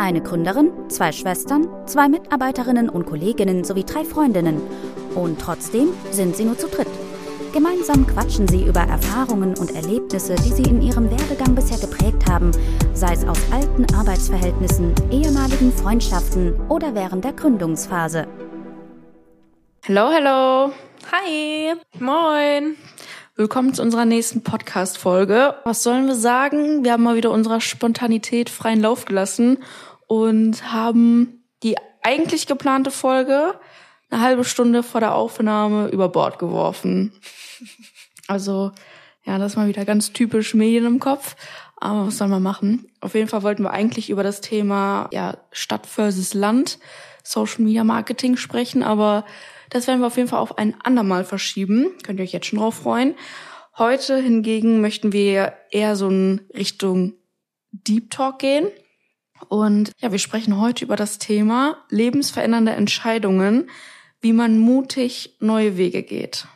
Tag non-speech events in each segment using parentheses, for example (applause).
Eine Gründerin, zwei Schwestern, zwei Mitarbeiterinnen und Kolleginnen sowie drei Freundinnen. Und trotzdem sind sie nur zu dritt. Gemeinsam quatschen sie über Erfahrungen und Erlebnisse, die sie in ihrem Werdegang bisher geprägt haben, sei es aus alten Arbeitsverhältnissen, ehemaligen Freundschaften oder während der Gründungsphase. Hello, hello. Hi. Moin. Willkommen zu unserer nächsten Podcast-Folge. Was sollen wir sagen? Wir haben mal wieder unserer Spontanität freien Lauf gelassen und haben die eigentlich geplante Folge eine halbe Stunde vor der Aufnahme über Bord geworfen. Also, ja, das ist mal wieder ganz typisch Medien im Kopf. Aber was soll man machen? Auf jeden Fall wollten wir eigentlich über das Thema ja, Stadt versus Land, Social Media Marketing sprechen, aber das werden wir auf jeden Fall auf ein andermal verschieben. Könnt ihr euch jetzt schon drauf freuen. Heute hingegen möchten wir eher so in Richtung Deep Talk gehen. Und ja, wir sprechen heute über das Thema lebensverändernde Entscheidungen, wie man mutig neue Wege geht.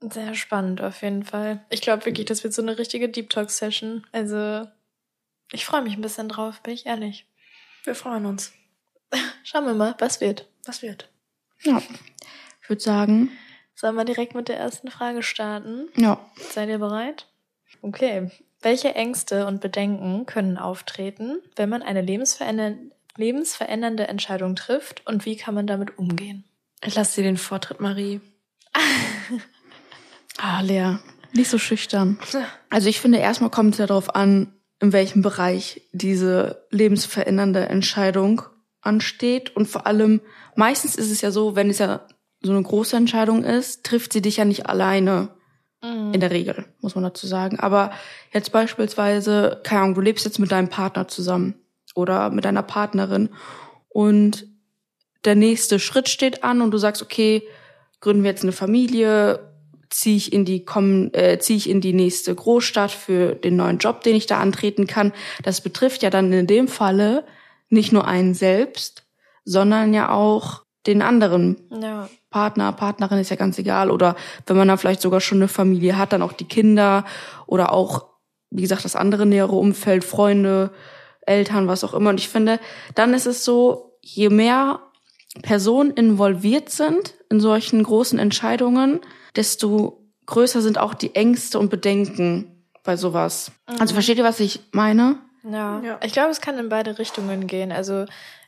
Sehr spannend auf jeden Fall. Ich glaube wirklich, das wird so eine richtige Deep Talk Session. Also, ich freue mich ein bisschen drauf, bin ich ehrlich. Wir freuen uns. (laughs) Schauen wir mal, was wird. Was wird. Ja. Ich würde sagen. Sollen wir direkt mit der ersten Frage starten? Ja. Seid ihr bereit? Okay. Welche Ängste und Bedenken können auftreten, wenn man eine lebensverändernde, lebensverändernde Entscheidung trifft und wie kann man damit umgehen? Ich lasse dir den Vortritt, Marie. (laughs) ah, Lea. Nicht so schüchtern. (laughs) Also ich finde, erstmal kommt es ja darauf an, in welchem Bereich diese lebensverändernde Entscheidung ansteht. Und vor allem, meistens ist es ja so, wenn es ja so eine große Entscheidung ist, trifft sie dich ja nicht alleine. Mhm. In der Regel, muss man dazu sagen. Aber jetzt beispielsweise, keine Ahnung, du lebst jetzt mit deinem Partner zusammen oder mit deiner Partnerin und der nächste Schritt steht an und du sagst, okay, gründen wir jetzt eine Familie, ziehe ich in die kommen, äh, ziehe ich in die nächste Großstadt für den neuen Job, den ich da antreten kann. Das betrifft ja dann in dem Falle nicht nur einen selbst, sondern ja auch den anderen ja. Partner, Partnerin ist ja ganz egal. Oder wenn man dann vielleicht sogar schon eine Familie hat, dann auch die Kinder oder auch, wie gesagt, das andere nähere Umfeld, Freunde, Eltern, was auch immer. Und ich finde, dann ist es so, je mehr Personen involviert sind in solchen großen Entscheidungen, desto größer sind auch die Ängste und Bedenken bei sowas. Mhm. Also versteht ihr, was ich meine? Ja. ja. Ich glaube, es kann in beide Richtungen gehen. Also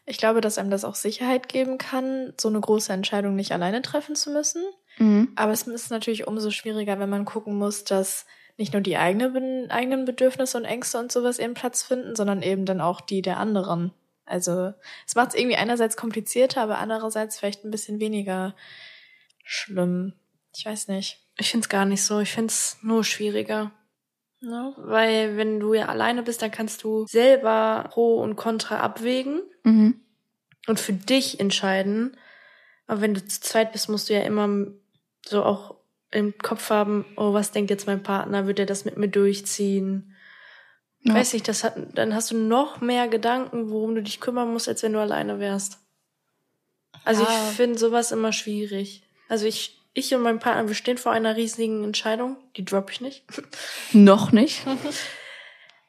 ich glaube, dass einem das auch Sicherheit geben kann, so eine große Entscheidung nicht alleine treffen zu müssen. Mhm. Aber es ist natürlich umso schwieriger, wenn man gucken muss, dass nicht nur die eigene, eigenen Bedürfnisse und Ängste und sowas ihren Platz finden, sondern eben dann auch die der anderen. Also es macht es irgendwie einerseits komplizierter, aber andererseits vielleicht ein bisschen weniger schlimm. Ich weiß nicht. Ich finde es gar nicht so. Ich finde es nur schwieriger. Ne? Weil wenn du ja alleine bist, dann kannst du selber Pro und Contra abwägen mhm. und für dich entscheiden. Aber wenn du zu zweit bist, musst du ja immer so auch im Kopf haben, oh, was denkt jetzt mein Partner? Wird er das mit mir durchziehen? Ja. Weiß nicht, das hat, dann hast du noch mehr Gedanken, worum du dich kümmern musst, als wenn du alleine wärst. Also ja. ich finde sowas immer schwierig. Also ich ich und mein Partner, wir stehen vor einer riesigen Entscheidung. Die droppe ich nicht. (laughs) Noch nicht. (laughs)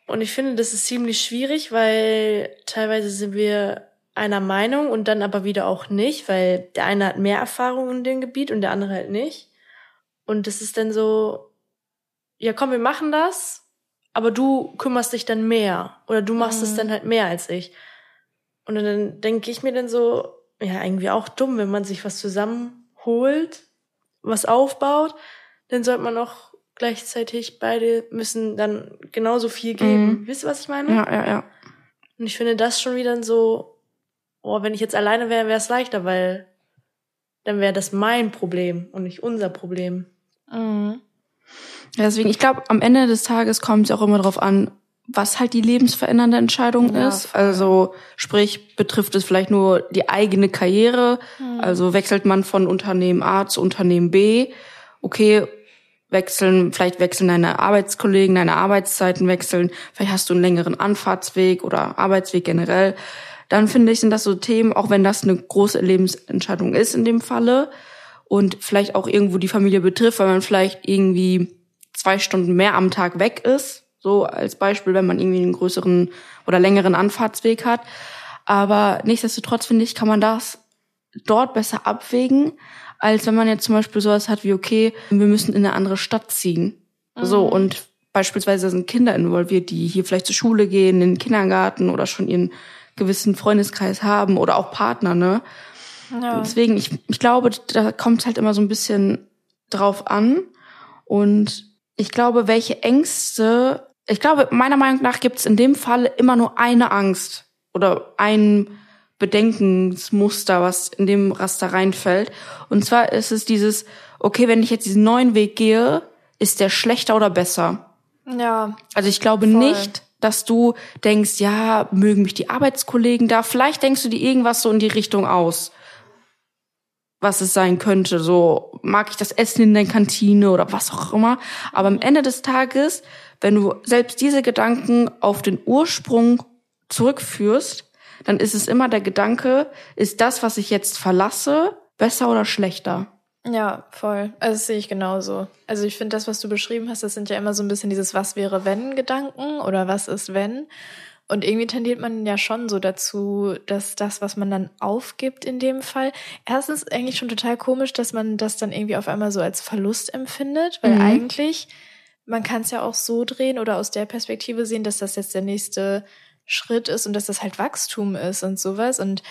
Und ich finde, das ist ziemlich schwierig, weil teilweise sind wir einer Meinung und dann aber wieder auch nicht, weil der eine hat mehr Erfahrung in dem Gebiet und der andere halt nicht. Und das ist dann so, ja komm, wir machen das, aber du kümmerst dich dann mehr oder du machst mhm. es dann halt mehr als ich. Und dann denke ich mir dann so, ja, irgendwie auch dumm, wenn man sich was zusammenholt was aufbaut, dann sollte man auch gleichzeitig beide müssen dann genauso viel geben. Mhm. Wisst ihr, was ich meine? Ja, ja, ja. Und ich finde das schon wieder so, oh, wenn ich jetzt alleine wäre, wäre es leichter, weil dann wäre das mein Problem und nicht unser Problem. Mhm. Ja, deswegen, ich glaube, am Ende des Tages kommt es auch immer darauf an, was halt die lebensverändernde Entscheidung ja, ist. Voll. Also sprich, betrifft es vielleicht nur die eigene Karriere. Mhm. Also wechselt man von Unternehmen A zu Unternehmen B. Okay, wechseln, vielleicht wechseln deine Arbeitskollegen, deine Arbeitszeiten wechseln. Vielleicht hast du einen längeren Anfahrtsweg oder Arbeitsweg generell. Dann finde ich, sind das so Themen, auch wenn das eine große Lebensentscheidung ist in dem Falle und vielleicht auch irgendwo die Familie betrifft, weil man vielleicht irgendwie zwei Stunden mehr am Tag weg ist So als Beispiel, wenn man irgendwie einen größeren oder längeren Anfahrtsweg hat. Aber nichtsdestotrotz finde ich, kann man das dort besser abwägen, als wenn man jetzt zum Beispiel sowas hat wie, okay, wir müssen in eine andere Stadt ziehen. Mhm. So, und beispielsweise sind Kinder involviert, die hier vielleicht zur Schule gehen, in den Kindergarten oder schon ihren gewissen Freundeskreis haben oder auch Partner, ne? Ja. Deswegen, ich, ich glaube, da kommt es halt immer so ein bisschen drauf an. Und ich glaube, welche Ängste, ich glaube, meiner Meinung nach gibt es in dem Fall immer nur eine Angst oder ein Bedenkensmuster, was in dem Raster reinfällt. Und zwar ist es dieses, okay, wenn ich jetzt diesen neuen Weg gehe, ist der schlechter oder besser? Ja. Also ich glaube voll. nicht, dass du denkst, ja, mögen mich die Arbeitskollegen da. Vielleicht denkst du dir irgendwas so in die Richtung aus was es sein könnte. So mag ich das Essen in der Kantine oder was auch immer. Aber am Ende des Tages, wenn du selbst diese Gedanken auf den Ursprung zurückführst, dann ist es immer der Gedanke, ist das, was ich jetzt verlasse, besser oder schlechter? Ja, voll. Also das sehe ich genauso. Also ich finde, das, was du beschrieben hast, das sind ja immer so ein bisschen dieses Was wäre wenn Gedanken oder was ist wenn. Und irgendwie tendiert man ja schon so dazu, dass das, was man dann aufgibt in dem Fall, erstens eigentlich schon total komisch, dass man das dann irgendwie auf einmal so als Verlust empfindet, weil mhm. eigentlich, man kann es ja auch so drehen oder aus der Perspektive sehen, dass das jetzt der nächste Schritt ist und dass das halt Wachstum ist und sowas. Und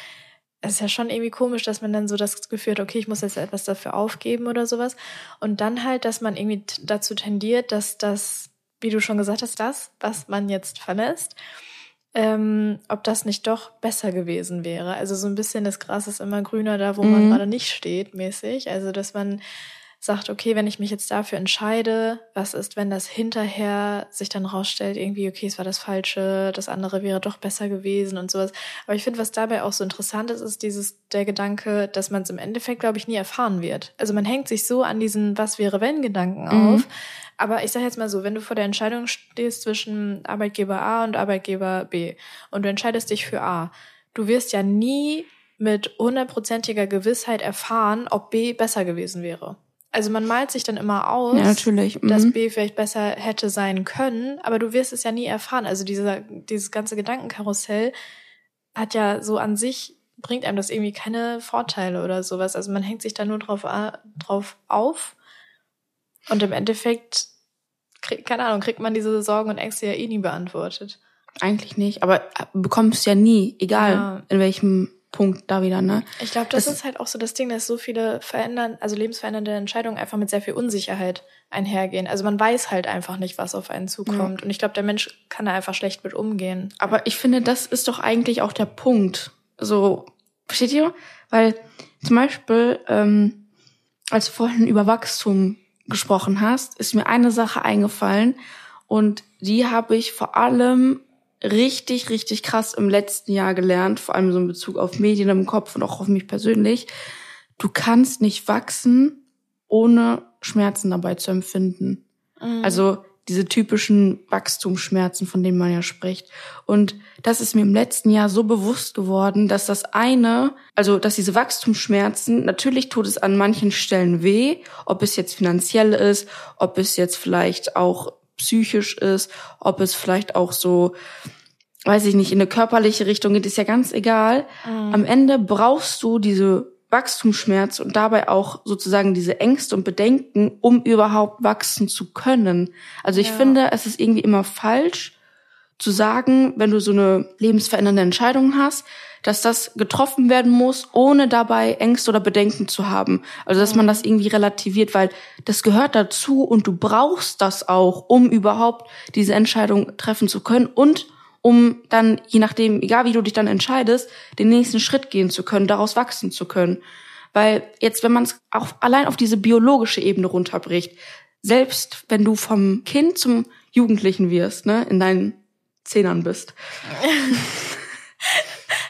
es ist ja schon irgendwie komisch, dass man dann so das Gefühl hat, okay, ich muss jetzt etwas dafür aufgeben oder sowas. Und dann halt, dass man irgendwie dazu tendiert, dass das, wie du schon gesagt hast, das, was man jetzt verlässt, ähm, ob das nicht doch besser gewesen wäre. Also so ein bisschen das Gras ist immer grüner da, wo mhm. man gerade nicht steht, mäßig. Also dass man sagt, okay, wenn ich mich jetzt dafür entscheide, was ist, wenn das hinterher sich dann rausstellt, irgendwie, okay, es war das Falsche, das andere wäre doch besser gewesen und sowas. Aber ich finde, was dabei auch so interessant ist, ist dieses, der Gedanke, dass man es im Endeffekt, glaube ich, nie erfahren wird. Also man hängt sich so an diesen Was wäre wenn Gedanken mhm. auf, aber ich sage jetzt mal so, wenn du vor der Entscheidung stehst zwischen Arbeitgeber A und Arbeitgeber B und du entscheidest dich für A, du wirst ja nie mit hundertprozentiger Gewissheit erfahren, ob B besser gewesen wäre. Also man malt sich dann immer aus, ja, natürlich. Mhm. dass B vielleicht besser hätte sein können, aber du wirst es ja nie erfahren. Also dieser, dieses ganze Gedankenkarussell hat ja so an sich, bringt einem das irgendwie keine Vorteile oder sowas. Also man hängt sich da nur drauf, drauf auf und im Endeffekt, krieg, keine Ahnung, kriegt man diese Sorgen und Ängste ja eh nie beantwortet. Eigentlich nicht, aber bekommst ja nie, egal ja. in welchem Punkt da wieder, ne? Ich glaube, das, das, ist halt auch so das Ding, dass so viele verändern, also lebensverändernde Entscheidungen einfach mit sehr viel Unsicherheit einhergehen. Also man weiß halt einfach nicht, was auf einen zukommt. Ja. Und ich glaube, der Mensch kann da einfach schlecht mit umgehen. Aber ich finde, das ist doch eigentlich auch der Punkt. So, versteht ihr? Weil zum Beispiel, ähm, als du vorhin über Wachstum gesprochen hast, ist mir eine Sache eingefallen und die habe ich vor allem richtig, richtig krass im letzten Jahr gelernt, vor allem so in Bezug auf Medien im Kopf und auch auf mich persönlich. Du kannst nicht wachsen, ohne Schmerzen dabei zu empfinden. Mhm. Also diese typischen Wachstumsschmerzen, von denen man ja spricht. Und das ist mir im letzten Jahr so bewusst geworden, dass das eine, also dass diese Wachstumsschmerzen, natürlich tut es an manchen Stellen weh, ob es jetzt finanziell ist, ob es jetzt vielleicht auch psychisch ist, ob es vielleicht auch so, weiß ich nicht, in eine körperliche Richtung geht, ist ja ganz egal. Mhm. Am Ende brauchst du diese Wachstumsschmerz und dabei auch sozusagen diese Ängste und Bedenken, um überhaupt wachsen zu können. Also ich ja. finde, es ist irgendwie immer falsch zu sagen, wenn du so eine lebensverändernde Entscheidung hast, dass das getroffen werden muss, ohne dabei Ängste oder Bedenken zu haben. Also dass man das irgendwie relativiert, weil das gehört dazu und du brauchst das auch, um überhaupt diese Entscheidung treffen zu können und um dann, je nachdem, egal wie du dich dann entscheidest, den nächsten Schritt gehen zu können, daraus wachsen zu können. Weil jetzt, wenn man es auch allein auf diese biologische Ebene runterbricht, selbst wenn du vom Kind zum Jugendlichen wirst, ne, in deinen Zehnern bist. (laughs)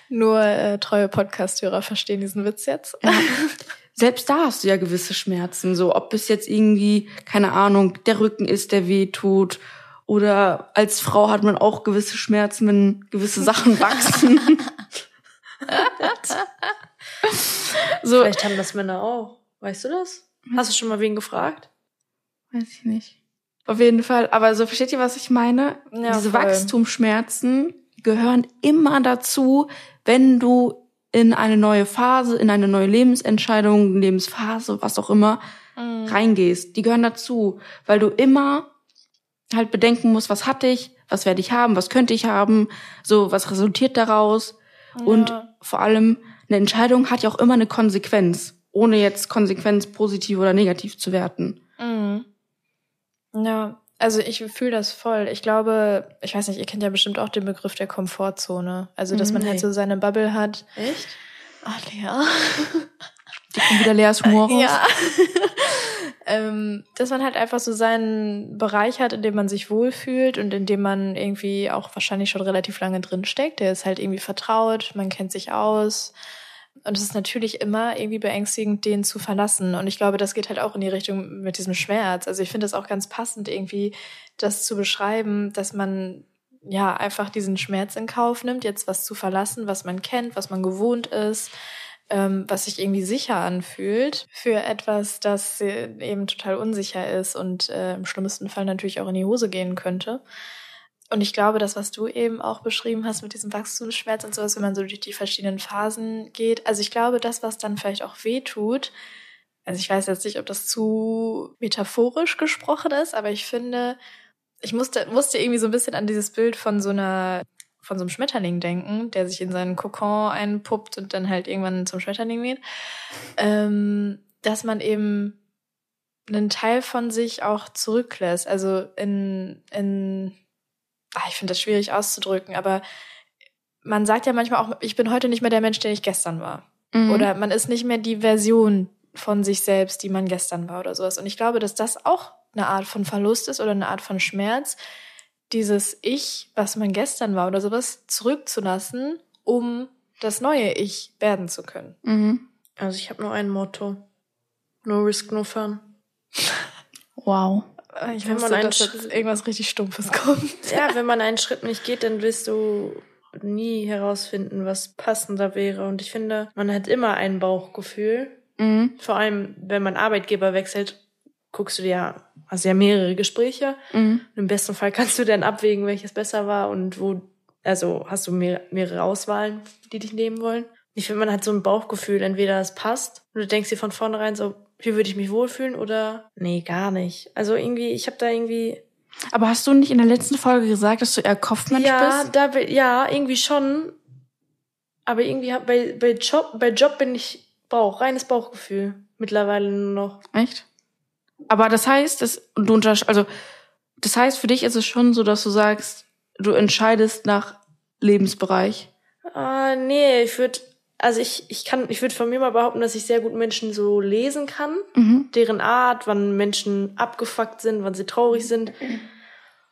Nur äh, treue Podcast-Hörer verstehen diesen Witz jetzt. Ja. (laughs) Selbst da hast du ja gewisse Schmerzen, so ob es jetzt irgendwie, keine Ahnung, der Rücken ist, der weh tut oder als Frau hat man auch gewisse Schmerzen, wenn gewisse Sachen (laughs) wachsen. so. Vielleicht haben das Männer auch. Weißt du das? Hast du schon mal wen gefragt? Weiß ich nicht. Auf jeden Fall. Aber so versteht ihr, was ich meine? Ja, Diese voll. Wachstumsschmerzen gehören immer dazu, wenn du in eine neue Phase, in eine neue Lebensentscheidung, Lebensphase, was auch immer, mhm. reingehst. Die gehören dazu, weil du immer halt bedenken musst, was hatte ich, was werde ich haben, was könnte ich haben, so was resultiert daraus. Ja. Und vor allem eine Entscheidung hat ja auch immer eine Konsequenz, ohne jetzt Konsequenz positiv oder negativ zu werten. Mhm. Ja, also ich fühle das voll. Ich glaube, ich weiß nicht, ihr kennt ja bestimmt auch den Begriff der Komfortzone. Also, dass man halt nee. halt so seine Bubble hat. Echt? Ach, Lea. (laughs) Die kommt wieder Leas Humor raus. Ja. (laughs) ähm, dass man halt einfach so seinen Bereich hat, in dem man sich wohlfühlt und in dem man irgendwie auch wahrscheinlich schon relativ lange drin steckt. Der ist halt irgendwie vertraut, man kennt sich aus. Und es ist natürlich immer irgendwie beängstigend, den zu verlassen. Und ich glaube, das geht halt auch in die Richtung mit diesem Schmerz. Also ich finde es auch ganz passend, irgendwie das zu beschreiben, dass man ja einfach diesen Schmerz in Kauf nimmt, jetzt was zu verlassen, was man kennt, was man gewohnt ist, ähm, was sich irgendwie sicher anfühlt, für etwas, das eben total unsicher ist und äh, im schlimmsten Fall natürlich auch in die Hose gehen könnte. Und ich glaube, das, was du eben auch beschrieben hast mit diesem Wachstumsschmerz und sowas, wenn man so durch die verschiedenen Phasen geht, also ich glaube, das, was dann vielleicht auch weh tut, also ich weiß jetzt nicht, ob das zu metaphorisch gesprochen ist, aber ich finde, ich musste, musste irgendwie so ein bisschen an dieses Bild von so einer, von so einem Schmetterling denken, der sich in seinen Kokon einpuppt und dann halt irgendwann zum Schmetterling wird, ähm, dass man eben einen Teil von sich auch zurücklässt, also in, in ach, ich finde das schwierig auszudrücken, aber man sagt ja manchmal auch, ich bin heute nicht mehr der Mensch, der ich gestern war. Mhm. Oder man ist nicht mehr die Version von sich selbst, die man gestern war oder sowas. Und ich glaube, dass das auch eine Art von Verlust ist oder eine Art von Schmerz, dieses Ich, was man gestern war oder sowas, zurückzulassen, um das neue Ich werden zu können. Mhm. Also ich habe nur ein Motto. No risk, no fun. Wow. Ich wenn man einen Schritt, irgendwas richtig Stumpfes kommt. (laughs) Ja, wenn man einen Schritt nicht geht, dann wirst du nie herausfinden, was passender wäre. Und ich finde, man hat immer ein Bauchgefühl. Mhm. Vor allem, wenn man Arbeitgeber wechselt, guckst du dir ja, hast ja mehrere Gespräche. Mhm. Im besten Fall kannst du dann abwägen, welches besser war und wo, also hast du mehr, mehrere Auswahlen, die dich nehmen wollen. Ich finde, man hat so ein Bauchgefühl, entweder es passt und du denkst dir von vornherein so, wie würde ich mich wohlfühlen oder nee, gar nicht. Also irgendwie, ich habe da irgendwie. Aber hast du nicht in der letzten Folge gesagt, dass du eher Kopfmensch ja, bist? Da, ja, irgendwie schon. Aber irgendwie bei, bei, Job, bei Job bin ich Bauch, reines Bauchgefühl. Mittlerweile nur noch. Echt? Aber das heißt, dass du unter, also das heißt, für dich ist es schon so, dass du sagst, du entscheidest nach Lebensbereich. Ah, nee, ich würde also ich, ich kann, ich würde von mir mal behaupten, dass ich sehr gut Menschen so lesen kann, mhm. deren Art, wann Menschen abgefuckt sind, wann sie traurig sind.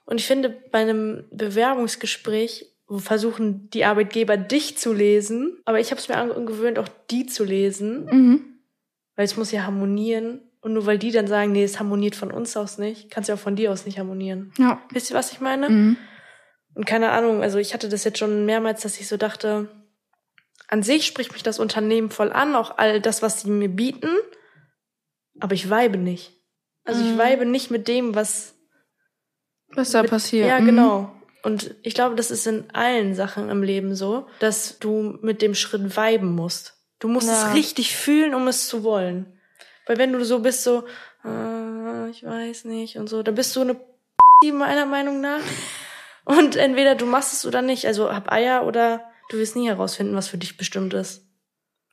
Und ich finde, bei einem Bewerbungsgespräch versuchen die Arbeitgeber dich zu lesen, aber ich habe es mir angewöhnt, auch die zu lesen, mhm. weil es muss ja harmonieren. Und nur weil die dann sagen, nee, es harmoniert von uns aus nicht, kann es ja auch von dir aus nicht harmonieren. Ja. Wisst ihr, was ich meine? Mhm. Und keine Ahnung, also ich hatte das jetzt schon mehrmals, dass ich so dachte, an sich spricht mich das Unternehmen voll an, auch all das, was sie mir bieten. Aber ich weibe nicht. Also mhm. ich weibe nicht mit dem, was was da mit, passiert. Ja, mhm. genau. Und ich glaube, das ist in allen Sachen im Leben so, dass du mit dem Schritt weiben musst. Du musst ja. es richtig fühlen, um es zu wollen. Weil wenn du so bist, so, äh, ich weiß nicht und so, dann bist du eine meiner Meinung nach. (laughs) Und entweder du machst es oder nicht. Also hab Eier oder Du wirst nie herausfinden, was für dich bestimmt ist.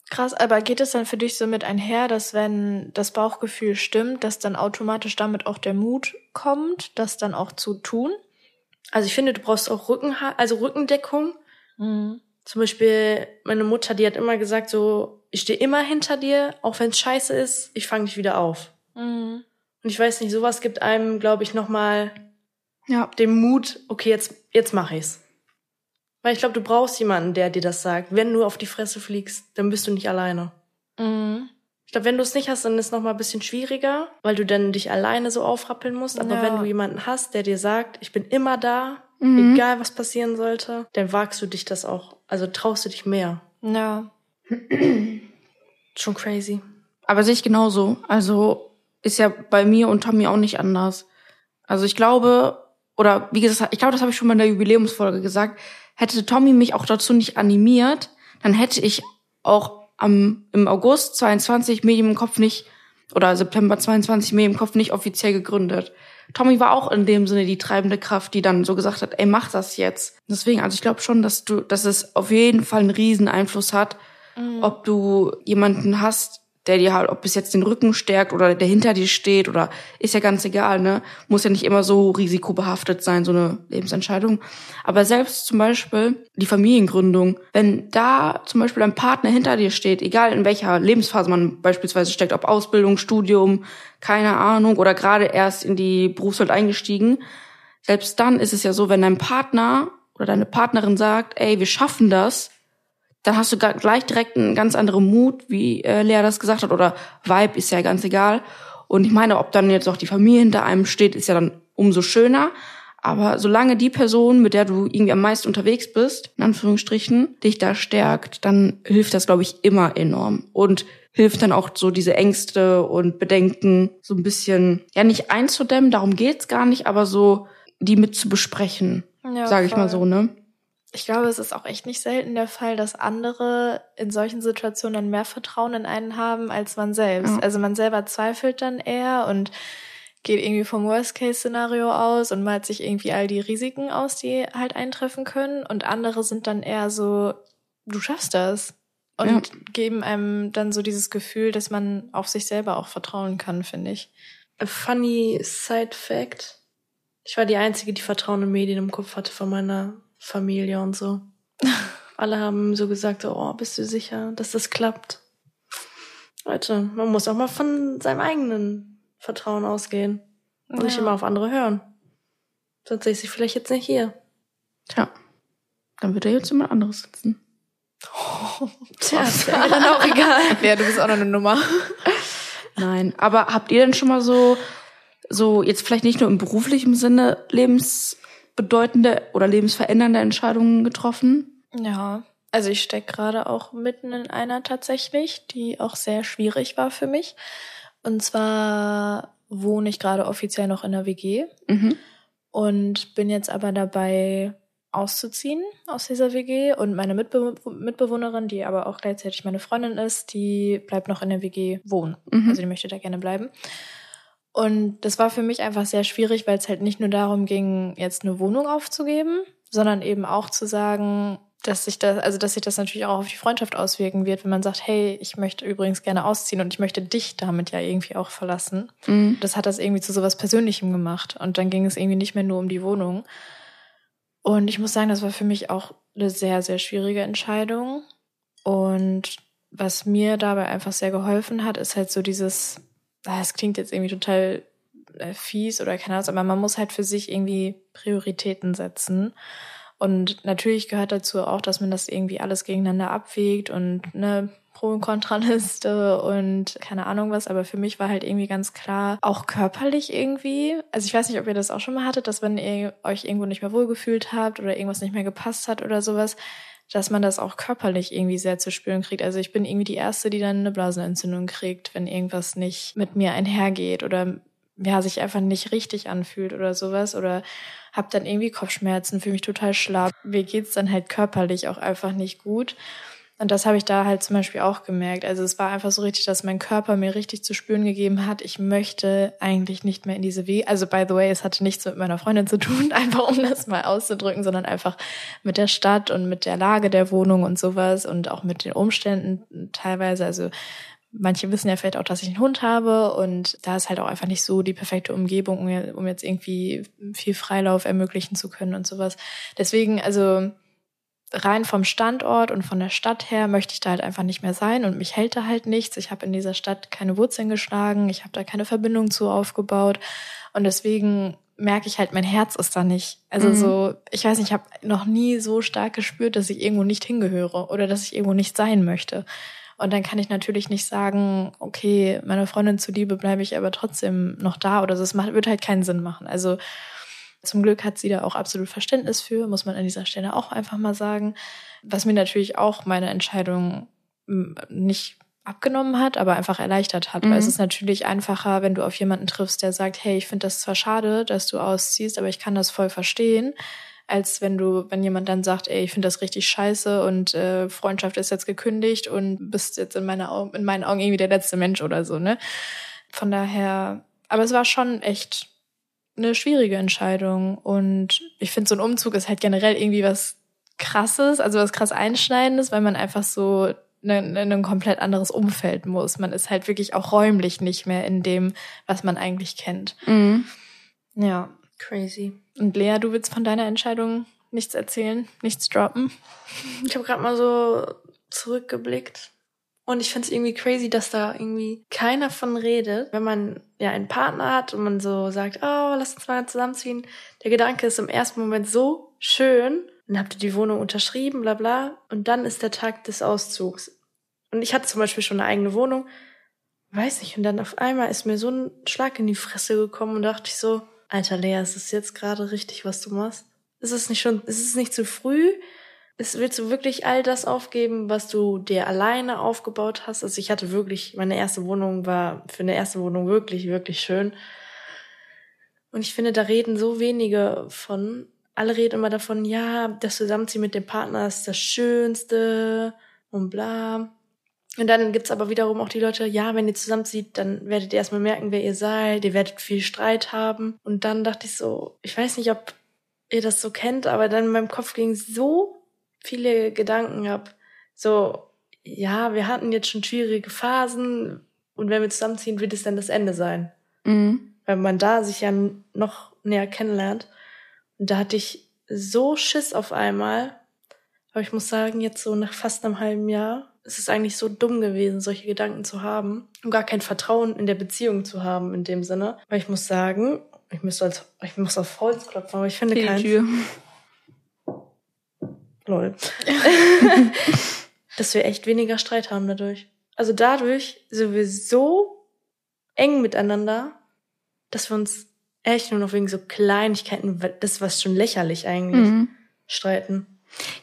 Krass, aber geht es dann für dich so mit einher, dass wenn das Bauchgefühl stimmt, dass dann automatisch damit auch der Mut kommt, das dann auch zu tun? Also ich finde, du brauchst auch Rücken, also Rückendeckung. Mhm. Zum Beispiel meine Mutter, die hat immer gesagt so, ich stehe immer hinter dir, auch wenn es scheiße ist, ich fange dich wieder auf. Mhm. Und ich weiß nicht, sowas gibt einem, glaube ich, nochmal ja. den Mut, okay, jetzt, jetzt mache ich's. Weil ich glaube, du brauchst jemanden, der dir das sagt. Wenn du auf die Fresse fliegst, dann bist du nicht alleine. Mhm. Ich glaube, wenn du es nicht hast, dann ist es noch mal ein bisschen schwieriger, weil du dann dich alleine so aufrappeln musst. Aber ja. wenn du jemanden hast, der dir sagt, ich bin immer da, mhm. egal was passieren sollte, dann wagst du dich das auch. Also traust du dich mehr. Ja. (clears throat) Schon crazy. Aber sehe ich genauso. Also ist ja bei mir und Tommy auch nicht anders. Also ich glaube, oder wie gesagt, ich glaube, das habe ich schon mal in der Jubiläumsfolge gesagt, hätte Tommy mich auch dazu nicht animiert, dann hätte ich auch am, im August 22 Medium im Kopf nicht, oder September 22 Medium im Kopf nicht offiziell gegründet. Tommy war auch in dem Sinne die treibende Kraft, die dann so gesagt hat, ey, mach das jetzt. Deswegen, also ich glaube schon, dass du, dass es auf jeden Fall einen riesen Einfluss hat, mhm. ob du jemanden hast, der dir halt, ob es jetzt den Rücken stärkt oder der hinter dir steht oder ist ja ganz egal, ne? Muss ja nicht immer so risikobehaftet sein, so eine Lebensentscheidung. Aber selbst zum Beispiel die Familiengründung, wenn da zum Beispiel ein Partner hinter dir steht, egal in welcher Lebensphase man beispielsweise steckt, ob Ausbildung, Studium, keine Ahnung, oder gerade erst in die Berufswelt eingestiegen, selbst dann ist es ja so, wenn dein Partner oder deine Partnerin sagt, ey, wir schaffen das, dann hast du gleich direkt einen ganz anderen Mut, wie äh, Lea das gesagt hat, oder Vibe ist ja ganz egal. Und ich meine, ob dann jetzt auch die Familie hinter einem steht, ist ja dann umso schöner. Aber solange die Person, mit der du irgendwie am meisten unterwegs bist, in Anführungsstrichen, dich da stärkt, dann hilft das, glaube ich, immer enorm. Und hilft dann auch so diese Ängste und Bedenken so ein bisschen, ja, nicht einzudämmen, darum geht's gar nicht, aber so die mit zu besprechen, ja, sage ich mal so, ne? Ich glaube, es ist auch echt nicht selten der Fall, dass andere in solchen Situationen dann mehr Vertrauen in einen haben als man selbst. Ja. Also man selber zweifelt dann eher und geht irgendwie vom Worst-Case-Szenario aus und malt sich irgendwie all die Risiken aus, die halt eintreffen können. Und andere sind dann eher so, du schaffst das. Und ja. geben einem dann so dieses Gefühl, dass man auf sich selber auch vertrauen kann, finde ich. A funny side fact. Ich war die Einzige, die Vertrauen in Medien im Kopf hatte von meiner Familie und so. (laughs) Alle haben so gesagt, oh, bist du sicher, dass das klappt? Leute, man muss auch mal von seinem eigenen Vertrauen ausgehen und ja. nicht immer auf andere hören. Sonst sehe ich sie vielleicht jetzt nicht hier. Tja, dann wird er jetzt jemand anderes sitzen. Oh, (laughs) tja, ist mir dann auch egal. (laughs) ja, du bist auch noch eine Nummer. Nein, aber habt ihr denn schon mal so, so jetzt vielleicht nicht nur im beruflichen Sinne Lebens bedeutende oder lebensverändernde Entscheidungen getroffen? Ja, also ich stecke gerade auch mitten in einer tatsächlich, die auch sehr schwierig war für mich. Und zwar wohne ich gerade offiziell noch in der WG mhm. und bin jetzt aber dabei auszuziehen aus dieser WG und meine Mitbe Mitbewohnerin, die aber auch gleichzeitig meine Freundin ist, die bleibt noch in der WG wohnen. Mhm. Also die möchte da gerne bleiben. Und das war für mich einfach sehr schwierig, weil es halt nicht nur darum ging, jetzt eine Wohnung aufzugeben, sondern eben auch zu sagen, dass sich das, also dass sich das natürlich auch auf die Freundschaft auswirken wird, wenn man sagt, hey, ich möchte übrigens gerne ausziehen und ich möchte dich damit ja irgendwie auch verlassen. Mhm. Das hat das irgendwie zu sowas Persönlichem gemacht. Und dann ging es irgendwie nicht mehr nur um die Wohnung. Und ich muss sagen, das war für mich auch eine sehr, sehr schwierige Entscheidung. Und was mir dabei einfach sehr geholfen hat, ist halt so dieses es klingt jetzt irgendwie total äh, fies oder keine Ahnung, aber man muss halt für sich irgendwie Prioritäten setzen. Und natürlich gehört dazu auch, dass man das irgendwie alles gegeneinander abwägt und eine Pro- und Kontranliste und keine Ahnung was. Aber für mich war halt irgendwie ganz klar, auch körperlich irgendwie. Also ich weiß nicht, ob ihr das auch schon mal hattet, dass wenn ihr euch irgendwo nicht mehr wohlgefühlt habt oder irgendwas nicht mehr gepasst hat oder sowas, dass man das auch körperlich irgendwie sehr zu spüren kriegt. Also ich bin irgendwie die Erste, die dann eine Blasenentzündung kriegt, wenn irgendwas nicht mit mir einhergeht oder ja, sich einfach nicht richtig anfühlt oder sowas oder hab dann irgendwie Kopfschmerzen, fühle mich total schlapp. Mir geht's dann halt körperlich auch einfach nicht gut. Und das habe ich da halt zum Beispiel auch gemerkt. Also es war einfach so richtig, dass mein Körper mir richtig zu spüren gegeben hat, ich möchte eigentlich nicht mehr in diese Wege. Also by the way, es hatte nichts mit meiner Freundin zu tun, (laughs) einfach um das mal auszudrücken, sondern einfach mit der Stadt und mit der Lage der Wohnung und sowas und auch mit den Umständen teilweise. Also Manche wissen ja vielleicht auch, dass ich einen Hund habe und da ist halt auch einfach nicht so die perfekte Umgebung, um jetzt irgendwie viel Freilauf ermöglichen zu können und sowas. Deswegen, also rein vom Standort und von der Stadt her möchte ich da halt einfach nicht mehr sein und mich hält da halt nichts. Ich habe in dieser Stadt keine Wurzeln geschlagen, ich habe da keine Verbindung zu aufgebaut und deswegen merke ich halt, mein Herz ist da nicht. Also mhm. so, ich weiß nicht, ich habe noch nie so stark gespürt, dass ich irgendwo nicht hingehöre oder dass ich irgendwo nicht sein möchte. Und dann kann ich natürlich nicht sagen, okay, meiner Freundin zuliebe bleibe ich aber trotzdem noch da oder so. Es macht, wird halt keinen Sinn machen. Also zum Glück hat sie da auch absolut Verständnis für, muss man an dieser Stelle auch einfach mal sagen. Was mir natürlich auch meine Entscheidung nicht abgenommen hat, aber einfach erleichtert hat. Mhm. Weil es ist natürlich einfacher, wenn du auf jemanden triffst, der sagt, hey, ich finde das zwar schade, dass du ausziehst, aber ich kann das voll verstehen, als wenn du, wenn jemand dann sagt, ey, ich finde das richtig scheiße und äh, Freundschaft ist jetzt gekündigt und bist jetzt in, meiner, in meinen Augen irgendwie der letzte Mensch oder so, ne? Von daher, aber es war schon echt eine schwierige Entscheidung und ich finde, so ein Umzug ist halt generell irgendwie was krasses, also was krass einschneidendes, weil man einfach so in ein komplett anderes Umfeld muss. Man ist halt wirklich auch räumlich nicht mehr in dem, was man eigentlich kennt. Mhm. Ja. Crazy. Und Lea, du willst von deiner Entscheidung nichts erzählen, nichts droppen? Ich habe gerade mal so zurückgeblickt. Und ich finde es irgendwie crazy, dass da irgendwie keiner von redet. Wenn man ja einen Partner hat und man so sagt, oh, lass uns mal zusammenziehen. Der Gedanke ist im ersten Moment so schön. Dann habt ihr die Wohnung unterschrieben, bla bla. Und dann ist der Tag des Auszugs. Und ich hatte zum Beispiel schon eine eigene Wohnung. Weiß nicht. Und dann auf einmal ist mir so ein Schlag in die Fresse gekommen und dachte ich so, Alter Lea, ist es jetzt gerade richtig, was du machst? Ist es nicht schon, ist es nicht zu früh? Ist, willst du wirklich all das aufgeben, was du dir alleine aufgebaut hast? Also ich hatte wirklich, meine erste Wohnung war für eine erste Wohnung wirklich, wirklich schön. Und ich finde, da reden so wenige von. Alle reden immer davon, ja, das Zusammenziehen mit dem Partner ist das Schönste und bla. Und dann gibt's aber wiederum auch die Leute, ja, wenn ihr zusammenzieht, dann werdet ihr erstmal merken, wer ihr seid, ihr werdet viel Streit haben. Und dann dachte ich so, ich weiß nicht, ob ihr das so kennt, aber dann in meinem Kopf ging so viele Gedanken ab. So, ja, wir hatten jetzt schon schwierige Phasen und wenn wir zusammenziehen, wird es dann das Ende sein. Mhm. Weil man da sich ja noch näher kennenlernt. Und da hatte ich so Schiss auf einmal. Aber ich muss sagen, jetzt so nach fast einem halben Jahr es ist eigentlich so dumm gewesen, solche Gedanken zu haben und gar kein Vertrauen in der Beziehung zu haben in dem Sinne. Weil ich muss sagen, ich müsste als, ich muss auf Holz klopfen, aber ich finde keinen. Lol. (laughs) Dass wir echt weniger Streit haben dadurch. Also dadurch sind wir so eng miteinander, dass wir uns echt nur noch wegen so Kleinigkeiten, das was schon lächerlich eigentlich, mhm. streiten.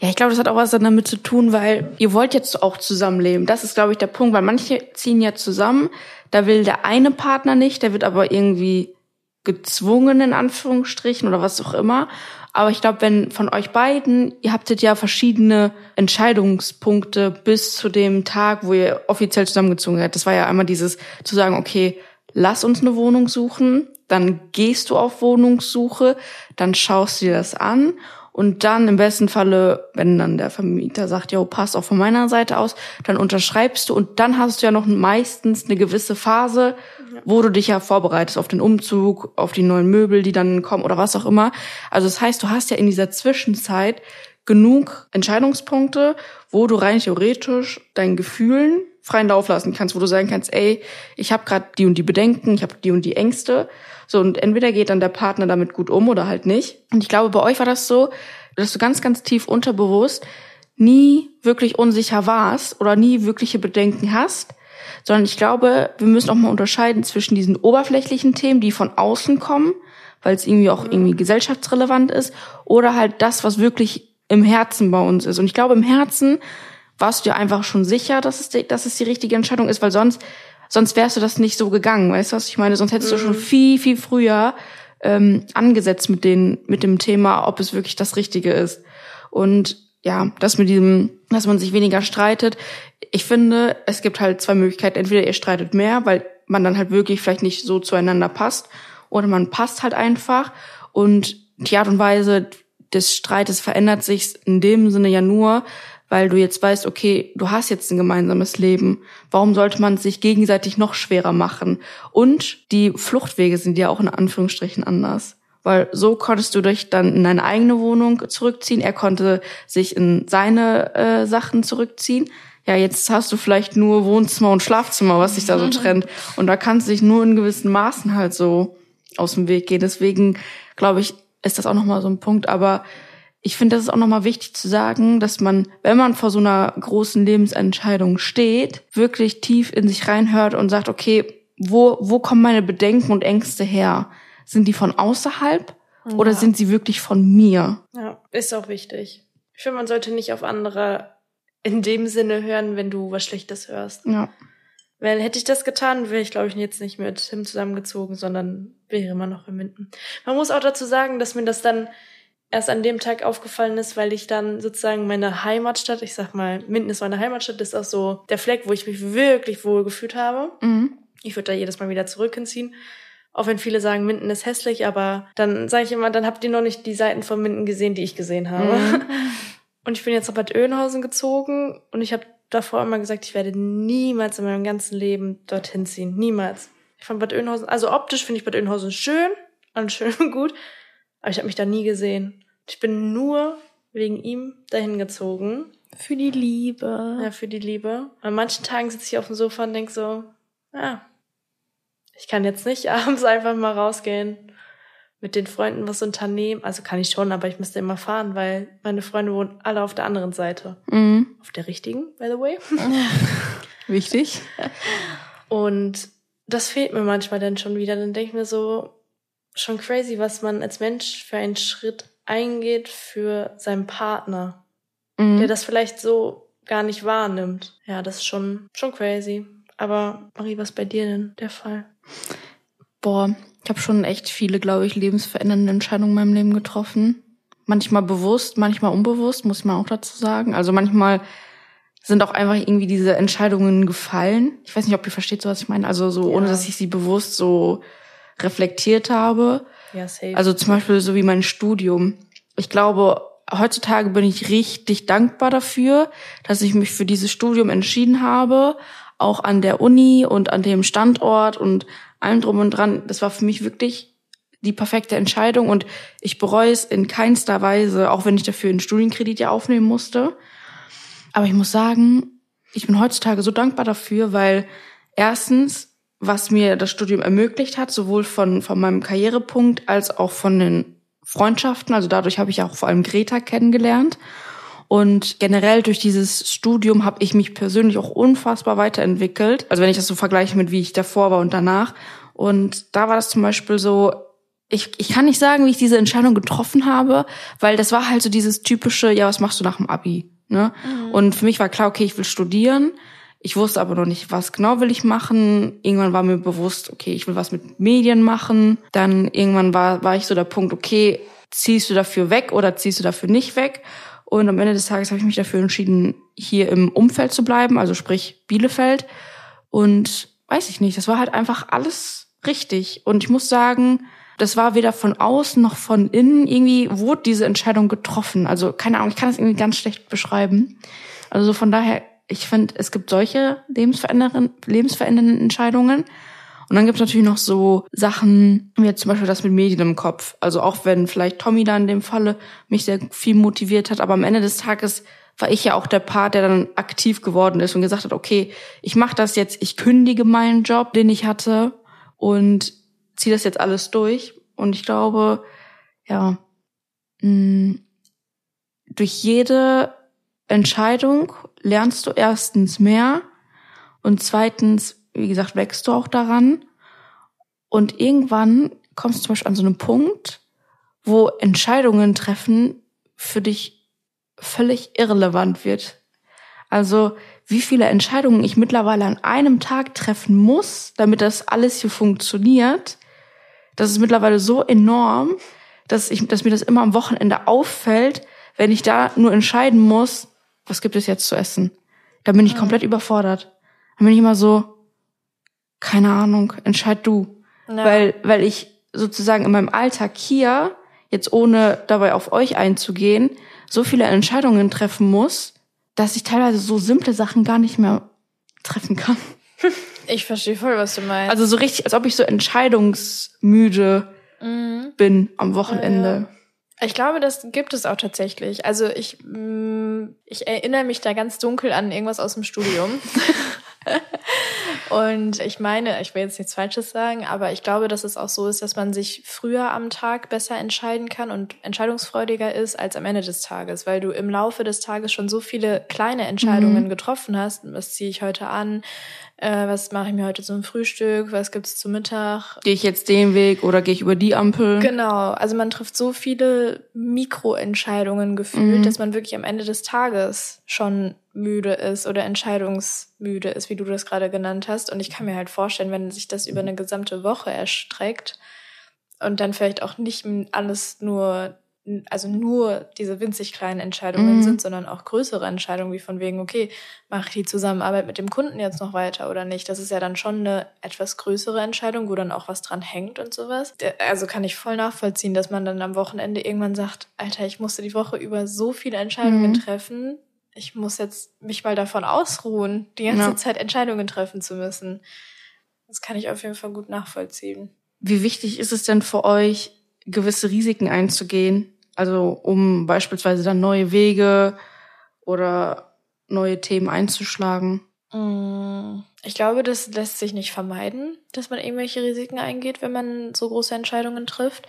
Ja, ich glaube, das hat auch was damit zu tun, weil ihr wollt jetzt auch zusammenleben. Das ist, glaube ich, der Punkt, weil manche ziehen ja zusammen, da will der eine Partner nicht, der wird aber irgendwie gezwungen, in Anführungsstrichen, oder was auch immer. Aber ich glaube, wenn von euch beiden, ihr habtet ja verschiedene Entscheidungspunkte bis zu dem Tag, wo ihr offiziell zusammengezogen seid. Das war ja einmal dieses zu sagen, okay, lass uns eine Wohnung suchen, dann gehst du auf Wohnungssuche, dann schaust du dir das an und dann im besten Falle, wenn dann der Vermieter sagt, ja, passt auch von meiner Seite aus, dann unterschreibst du und dann hast du ja noch meistens eine gewisse Phase, wo du dich ja vorbereitest auf den Umzug, auf die neuen Möbel, die dann kommen oder was auch immer. Also das heißt, du hast ja in dieser Zwischenzeit genug Entscheidungspunkte, wo du rein theoretisch deinen Gefühlen freien Lauf lassen kannst, wo du sagen kannst, ey, ich habe gerade die und die Bedenken, ich habe die und die Ängste so, und entweder geht dann der Partner damit gut um oder halt nicht. Und ich glaube, bei euch war das so, dass du ganz, ganz tief unterbewusst nie wirklich unsicher warst oder nie wirkliche Bedenken hast, sondern ich glaube, wir müssen auch mal unterscheiden zwischen diesen oberflächlichen Themen, die von außen kommen, weil es irgendwie auch irgendwie gesellschaftsrelevant ist, oder halt das, was wirklich im Herzen bei uns ist. Und ich glaube, im Herzen warst du dir einfach schon sicher, dass es, die, dass es die richtige Entscheidung ist, weil sonst sonst wärst du das nicht so gegangen, weißt du was ich meine? Sonst hättest mhm. du schon mhm. viel, viel früher ähm, angesetzt mit, den, mit dem Thema, ob es wirklich das Richtige ist. Und ja, das mit diesem, dass man sich weniger streitet. Ich finde, es gibt halt zwei Möglichkeiten. Entweder ihr streitet mehr, weil man dann halt wirklich vielleicht nicht so zueinander passt, oder man passt halt einfach. Und die Art und Weise des Streites verändert sich in dem Sinne ja nur, weil du jetzt weißt, okay, du hast jetzt ein gemeinsames Leben. Warum sollte man sich gegenseitig noch schwerer machen? Und die Fluchtwege sind ja auch in Anführungsstrichen anders. Weil so konntest du dich dann in deine eigene Wohnung zurückziehen. Er konnte sich in seine äh, Sachen zurückziehen. Ja, jetzt hast du vielleicht nur Wohnzimmer und Schlafzimmer, was sich da so trennt. Und da kannst du dich nur in gewissen Maßen halt so aus dem Weg gehen. Deswegen glaube ich, ist das auch nochmal so ein Punkt. Aber ich finde, das ist auch nochmal wichtig zu sagen, dass man, wenn man vor so einer großen Lebensentscheidung steht, wirklich tief in sich reinhört und sagt, okay, wo, wo kommen meine Bedenken und Ängste her? Sind die von außerhalb ja. oder sind sie wirklich von mir? Ja, ist auch wichtig. Ich finde, man sollte nicht auf andere in dem Sinne hören, wenn du was Schlechtes hörst. Ja. Weil hätte ich das getan, wäre ich, glaube ich, jetzt nicht mit Tim zusammengezogen, sondern wäre immer noch in Minden. Man muss auch dazu sagen, dass mir das dann erst an dem Tag aufgefallen ist, weil ich dann sozusagen meine Heimatstadt, ich sag mal, Minden ist meine Heimatstadt, ist auch so der Fleck, wo ich mich wirklich wohl gefühlt habe. Mhm. Ich würde da jedes Mal wieder zurück hinziehen. Auch wenn viele sagen, Minden ist hässlich, aber dann sage ich immer, dann habt ihr noch nicht die Seiten von Minden gesehen, die ich gesehen habe. Mhm. (laughs) Und ich bin jetzt nach Bad Oeynhausen gezogen und ich habe davor immer gesagt, ich werde niemals in meinem ganzen Leben dorthin ziehen. Niemals. Ich fand Bad Oeynhausen, also optisch finde ich Bad Oeynhausen schön und schön (laughs) und gut, aber ich habe mich da nie gesehen. Ich bin nur wegen ihm dahin gezogen. Für die Liebe. Ja, für die Liebe. An manchen Tagen sitze ich auf dem Sofa und denk so, ja, ich kann jetzt nicht (laughs) abends einfach mal rausgehen mit den Freunden was unternehmen. Also kann ich schon, aber ich müsste immer fahren, weil meine Freunde wohnen alle auf der anderen Seite. Mhm. Auf der richtigen, by the way. (laughs) (laughs) Wichtig. Und das fehlt mir manchmal dann schon wieder. Dann denke ich mir so, schon crazy, was man als Mensch für einen Schritt eingeht für seinen Partner, mhm. der das vielleicht so gar nicht wahrnimmt. Ja, das ist schon, schon crazy. Aber Marie, was bei dir denn der Fall? Boah, ich habe schon echt viele, glaube ich, lebensverändernde Entscheidungen in meinem Leben getroffen. Manchmal bewusst, manchmal unbewusst, muss man auch dazu sagen. Also manchmal sind auch einfach irgendwie diese Entscheidungen gefallen. Ich weiß nicht, ob ihr versteht, so was ich meine. Also so, ja. ohne dass ich sie bewusst so reflektiert habe. Ja, safe. Also zum Beispiel so wie mein Studium. Ich glaube, heutzutage bin ich richtig dankbar dafür, dass ich mich für dieses Studium entschieden habe, auch an der Uni und an dem Standort und allem drum und dran. Das war für mich wirklich die perfekte Entscheidung und ich bereue es in keinster Weise, auch wenn ich dafür einen Studienkredit ja aufnehmen musste. Aber ich muss sagen, ich bin heutzutage so dankbar dafür, weil erstens, was mir das Studium ermöglicht hat, sowohl von, von meinem Karrierepunkt als auch von den Freundschaften, also dadurch habe ich auch vor allem Greta kennengelernt. Und generell durch dieses Studium habe ich mich persönlich auch unfassbar weiterentwickelt. Also wenn ich das so vergleiche mit wie ich davor war und danach. Und da war das zum Beispiel so, ich, ich kann nicht sagen, wie ich diese Entscheidung getroffen habe, weil das war halt so dieses typische, ja, was machst du nach dem Abi? Ne? Mhm. Und für mich war klar, okay, ich will studieren. Ich wusste aber noch nicht, was genau will ich machen. Irgendwann war mir bewusst, okay, ich will was mit Medien machen. Dann irgendwann war, war ich so der Punkt, okay, ziehst du dafür weg oder ziehst du dafür nicht weg? Und am Ende des Tages habe ich mich dafür entschieden, hier im Umfeld zu bleiben, also sprich Bielefeld. Und weiß ich nicht, das war halt einfach alles richtig. Und ich muss sagen, das war weder von außen noch von innen. Irgendwie wurde diese Entscheidung getroffen. Also keine Ahnung, ich kann das irgendwie ganz schlecht beschreiben. Also von daher, ich finde, es gibt solche lebensverändernden, Entscheidungen. Und dann gibt es natürlich noch so Sachen, wie jetzt zum Beispiel das mit Medien im Kopf. Also auch wenn vielleicht Tommy da in dem Falle mich sehr viel motiviert hat, aber am Ende des Tages war ich ja auch der Part, der dann aktiv geworden ist und gesagt hat, okay, ich mache das jetzt, ich kündige meinen Job, den ich hatte und ziehe das jetzt alles durch. Und ich glaube, ja, mh, durch jede Entscheidung lernst du erstens mehr und zweitens wie gesagt, wächst du auch daran. Und irgendwann kommst du zum Beispiel an so einen Punkt, wo Entscheidungen treffen für dich völlig irrelevant wird. Also wie viele Entscheidungen ich mittlerweile an einem Tag treffen muss, damit das alles hier funktioniert, das ist mittlerweile so enorm, dass ich, dass mir das immer am Wochenende auffällt, wenn ich da nur entscheiden muss, was gibt es jetzt zu essen. Da bin ich komplett überfordert. Dann bin ich immer so, keine Ahnung, entscheid du. Ja. Weil, weil ich sozusagen in meinem Alltag hier, jetzt ohne dabei auf euch einzugehen, so viele Entscheidungen treffen muss, dass ich teilweise so simple Sachen gar nicht mehr treffen kann. (laughs) Ich verstehe voll, was du meinst. Also so richtig, als ob ich so entscheidungsmüde mhm. bin am Wochenende. Ja, ja. Ich glaube, das gibt es auch tatsächlich. Also ich, mm, ich erinnere mich da ganz dunkel an irgendwas aus dem Studium. (laughs) Und ich meine, ich will jetzt nichts Falsches sagen, aber ich glaube, dass es auch so ist, dass man sich früher am Tag besser entscheiden kann und entscheidungsfreudiger ist als am Ende des Tages, weil du im Laufe des Tages schon so viele kleine Entscheidungen mhm. getroffen hast. Was ziehe ich heute an? Äh, was mache ich mir heute zum Frühstück? Was gibt's zum Mittag? Gehe ich jetzt den Weg oder gehe ich über die Ampel? Genau. Also man trifft so viele Mikroentscheidungen gefühlt, mhm. dass man wirklich am Ende des Tages schon müde ist oder entscheidungsmüde ist, wie du das gerade genannt hast. Und ich kann mir halt vorstellen, wenn sich das über eine gesamte Woche erstreckt und dann vielleicht auch nicht alles nur also nur diese winzig kleinen Entscheidungen mhm. sind, sondern auch größere Entscheidungen, wie von wegen, okay, mache ich die Zusammenarbeit mit dem Kunden jetzt noch weiter oder nicht? Das ist ja dann schon eine etwas größere Entscheidung, wo dann auch was dran hängt und sowas. Also kann ich voll nachvollziehen, dass man dann am Wochenende irgendwann sagt, Alter, ich musste die Woche über so viele Entscheidungen mhm. treffen. Ich muss jetzt mich mal davon ausruhen, die ganze ja. Zeit Entscheidungen treffen zu müssen. Das kann ich auf jeden Fall gut nachvollziehen. Wie wichtig ist es denn für euch, gewisse Risiken einzugehen. Also um beispielsweise dann neue Wege oder neue Themen einzuschlagen. Mm, ich glaube, das lässt sich nicht vermeiden, dass man irgendwelche Risiken eingeht, wenn man so große Entscheidungen trifft.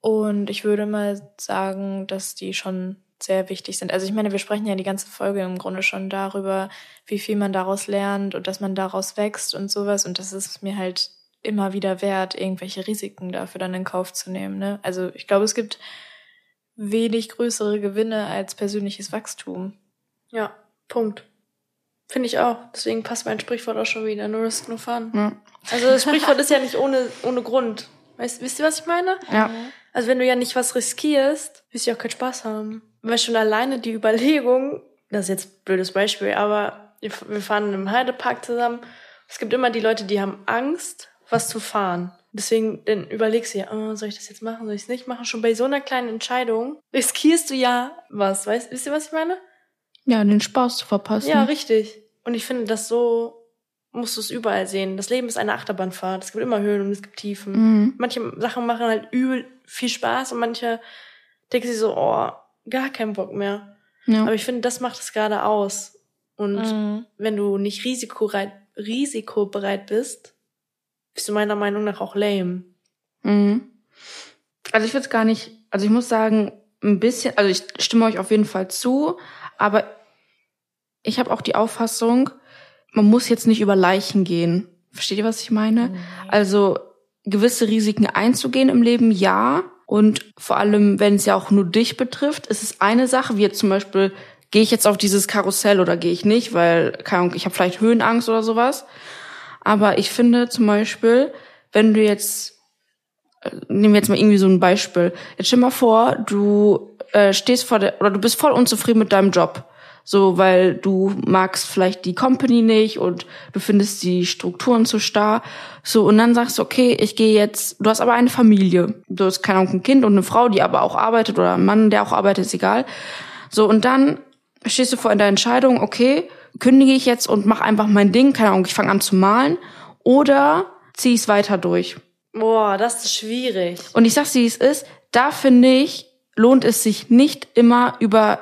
Und ich würde mal sagen, dass die schon sehr wichtig sind. Also ich meine, wir sprechen ja die ganze Folge im Grunde schon darüber, wie viel man daraus lernt und dass man daraus wächst und sowas. Und das ist mir halt immer wieder wert, irgendwelche Risiken dafür dann in Kauf zu nehmen. Ne? Also ich glaube, es gibt wenig größere Gewinne als persönliches Wachstum. Ja, Punkt. Finde ich auch. Deswegen passt mein Sprichwort auch schon wieder. No risk, no fun. Ja. Also das Sprichwort ist ja nicht ohne, ohne Grund. Weißt, wisst ihr, was ich meine? Ja. Also wenn du ja nicht was riskierst, wirst du ja auch keinen Spaß haben. Weil schon alleine die Überlegung, das ist jetzt ein blödes Beispiel, aber wir fahren im Heidepark zusammen. Es gibt immer die Leute, die haben Angst was zu fahren. Deswegen dann überlegst du ja, oh, soll ich das jetzt machen, soll ich es nicht machen? Schon bei so einer kleinen Entscheidung riskierst du ja was. Weißt, wisst ihr, was ich meine? Ja, den Spaß zu verpassen. Ja, richtig. Und ich finde, das so musst du es überall sehen. Das Leben ist eine Achterbahnfahrt. Es gibt immer Höhen und es gibt Tiefen. Mhm. Manche Sachen machen halt übel viel Spaß und manche denken sich so, oh, gar keinen Bock mehr. Ja. Aber ich finde, das macht es gerade aus. Und mhm. wenn du nicht risikobereit, risikobereit bist, bist du meiner Meinung nach auch lame. Mhm. Also ich würde es gar nicht, also ich muss sagen, ein bisschen, also ich stimme euch auf jeden Fall zu, aber ich habe auch die Auffassung, man muss jetzt nicht über Leichen gehen. Versteht ihr, was ich meine? Mhm. Also gewisse Risiken einzugehen im Leben, ja. Und vor allem, wenn es ja auch nur dich betrifft, ist es eine Sache, wie jetzt zum Beispiel, gehe ich jetzt auf dieses Karussell oder gehe ich nicht, weil, keine Ahnung, ich habe vielleicht Höhenangst oder sowas. Aber ich finde zum Beispiel, wenn du jetzt, äh, nehmen wir jetzt mal irgendwie so ein Beispiel. Jetzt stell mal vor, du äh, stehst vor der, oder du bist voll unzufrieden mit deinem Job. So, weil du magst vielleicht die Company nicht und du findest die Strukturen zu starr. So, und dann sagst du, okay, ich gehe jetzt, du hast aber eine Familie. Du hast, keine Ahnung, ein Kind und eine Frau, die aber auch arbeitet oder ein Mann, der auch arbeitet, ist egal. So, und dann stehst du vor in der Entscheidung, okay, kündige ich jetzt und mache einfach mein Ding, keine Ahnung, ich fange an zu malen oder ziehe ich es weiter durch. Boah, das ist schwierig. Und ich sag's, wie es ist, da finde ich, lohnt es sich nicht immer über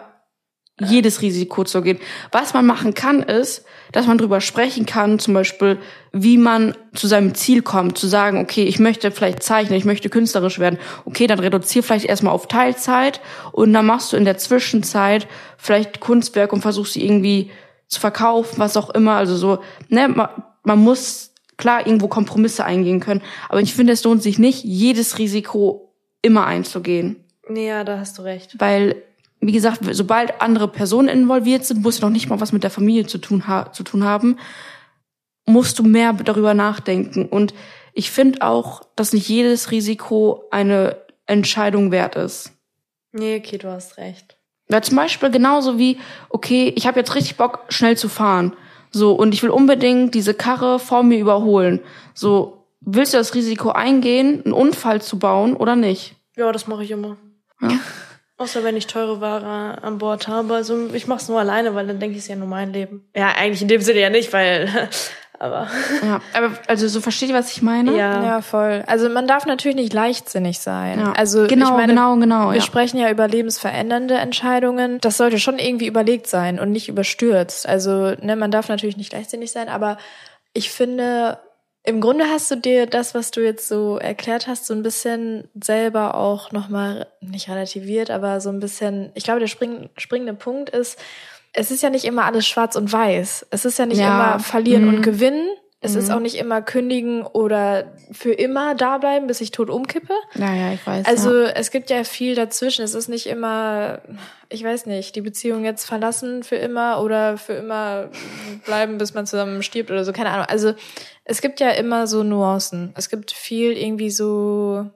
jedes Risiko zu gehen. Was man machen kann, ist, dass man drüber sprechen kann, zum Beispiel, wie man zu seinem Ziel kommt, zu sagen, okay, ich möchte vielleicht zeichnen, ich möchte künstlerisch werden. Okay, dann reduzier vielleicht erstmal auf Teilzeit und dann machst du in der Zwischenzeit vielleicht Kunstwerk und versuchst sie irgendwie zu verkaufen, was auch immer. Also so, ne, man, man muss klar irgendwo Kompromisse eingehen können. Aber ich finde, es lohnt sich nicht, jedes Risiko immer einzugehen. Nee, ja, da hast du recht. Weil, wie gesagt, sobald andere Personen involviert sind, muss noch nicht mal was mit der Familie zu tun, zu tun haben, musst du mehr darüber nachdenken. Und ich finde auch, dass nicht jedes Risiko eine Entscheidung wert ist. Nee, okay, du hast recht. Ja, zum Beispiel genauso wie, okay, ich habe jetzt richtig Bock, schnell zu fahren. So, und ich will unbedingt diese Karre vor mir überholen. So, willst du das Risiko eingehen, einen Unfall zu bauen oder nicht? Ja, das mache ich immer. Ja. (laughs) Außer wenn ich teure Ware an Bord habe. Also ich mache es nur alleine, weil dann denke ich, es ist ja nur mein Leben. Ja, eigentlich in dem Sinne ja nicht, weil aber. Ja, aber also so versteht ihr, was ich meine? Ja. ja, voll. Also man darf natürlich nicht leichtsinnig sein. Ja. Also genau, ich meine, genau, genau. Wir ja. sprechen ja über lebensverändernde Entscheidungen. Das sollte schon irgendwie überlegt sein und nicht überstürzt. Also ne, man darf natürlich nicht leichtsinnig sein, aber ich finde, im Grunde hast du dir das, was du jetzt so erklärt hast, so ein bisschen selber auch nochmal, nicht relativiert, aber so ein bisschen, ich glaube, der spring, springende Punkt ist, es ist ja nicht immer alles schwarz und weiß. Es ist ja nicht ja. immer verlieren mhm. und gewinnen. Es mhm. ist auch nicht immer kündigen oder für immer da bleiben, bis ich tot umkippe. Naja, ich weiß. Also ja. es gibt ja viel dazwischen. Es ist nicht immer, ich weiß nicht, die Beziehung jetzt verlassen für immer oder für immer bleiben, bis man zusammen stirbt oder so, keine Ahnung. Also es gibt ja immer so Nuancen. Es gibt viel irgendwie so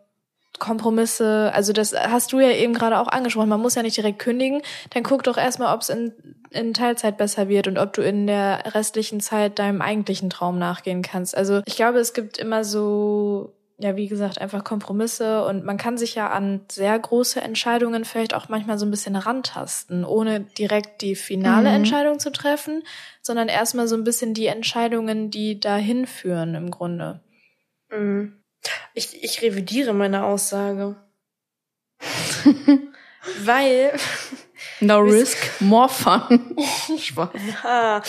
Kompromisse, also das hast du ja eben gerade auch angesprochen, man muss ja nicht direkt kündigen, dann guck doch erstmal, ob es in, in Teilzeit besser wird und ob du in der restlichen Zeit deinem eigentlichen Traum nachgehen kannst. Also ich glaube, es gibt immer so, ja, wie gesagt, einfach Kompromisse und man kann sich ja an sehr große Entscheidungen vielleicht auch manchmal so ein bisschen rantasten, ohne direkt die finale mhm. Entscheidung zu treffen, sondern erstmal so ein bisschen die Entscheidungen, die dahin führen im Grunde. Mhm. Ich, ich revidiere meine Aussage. (laughs) Weil. No risk, more fun. (laughs) Spaß. Ja.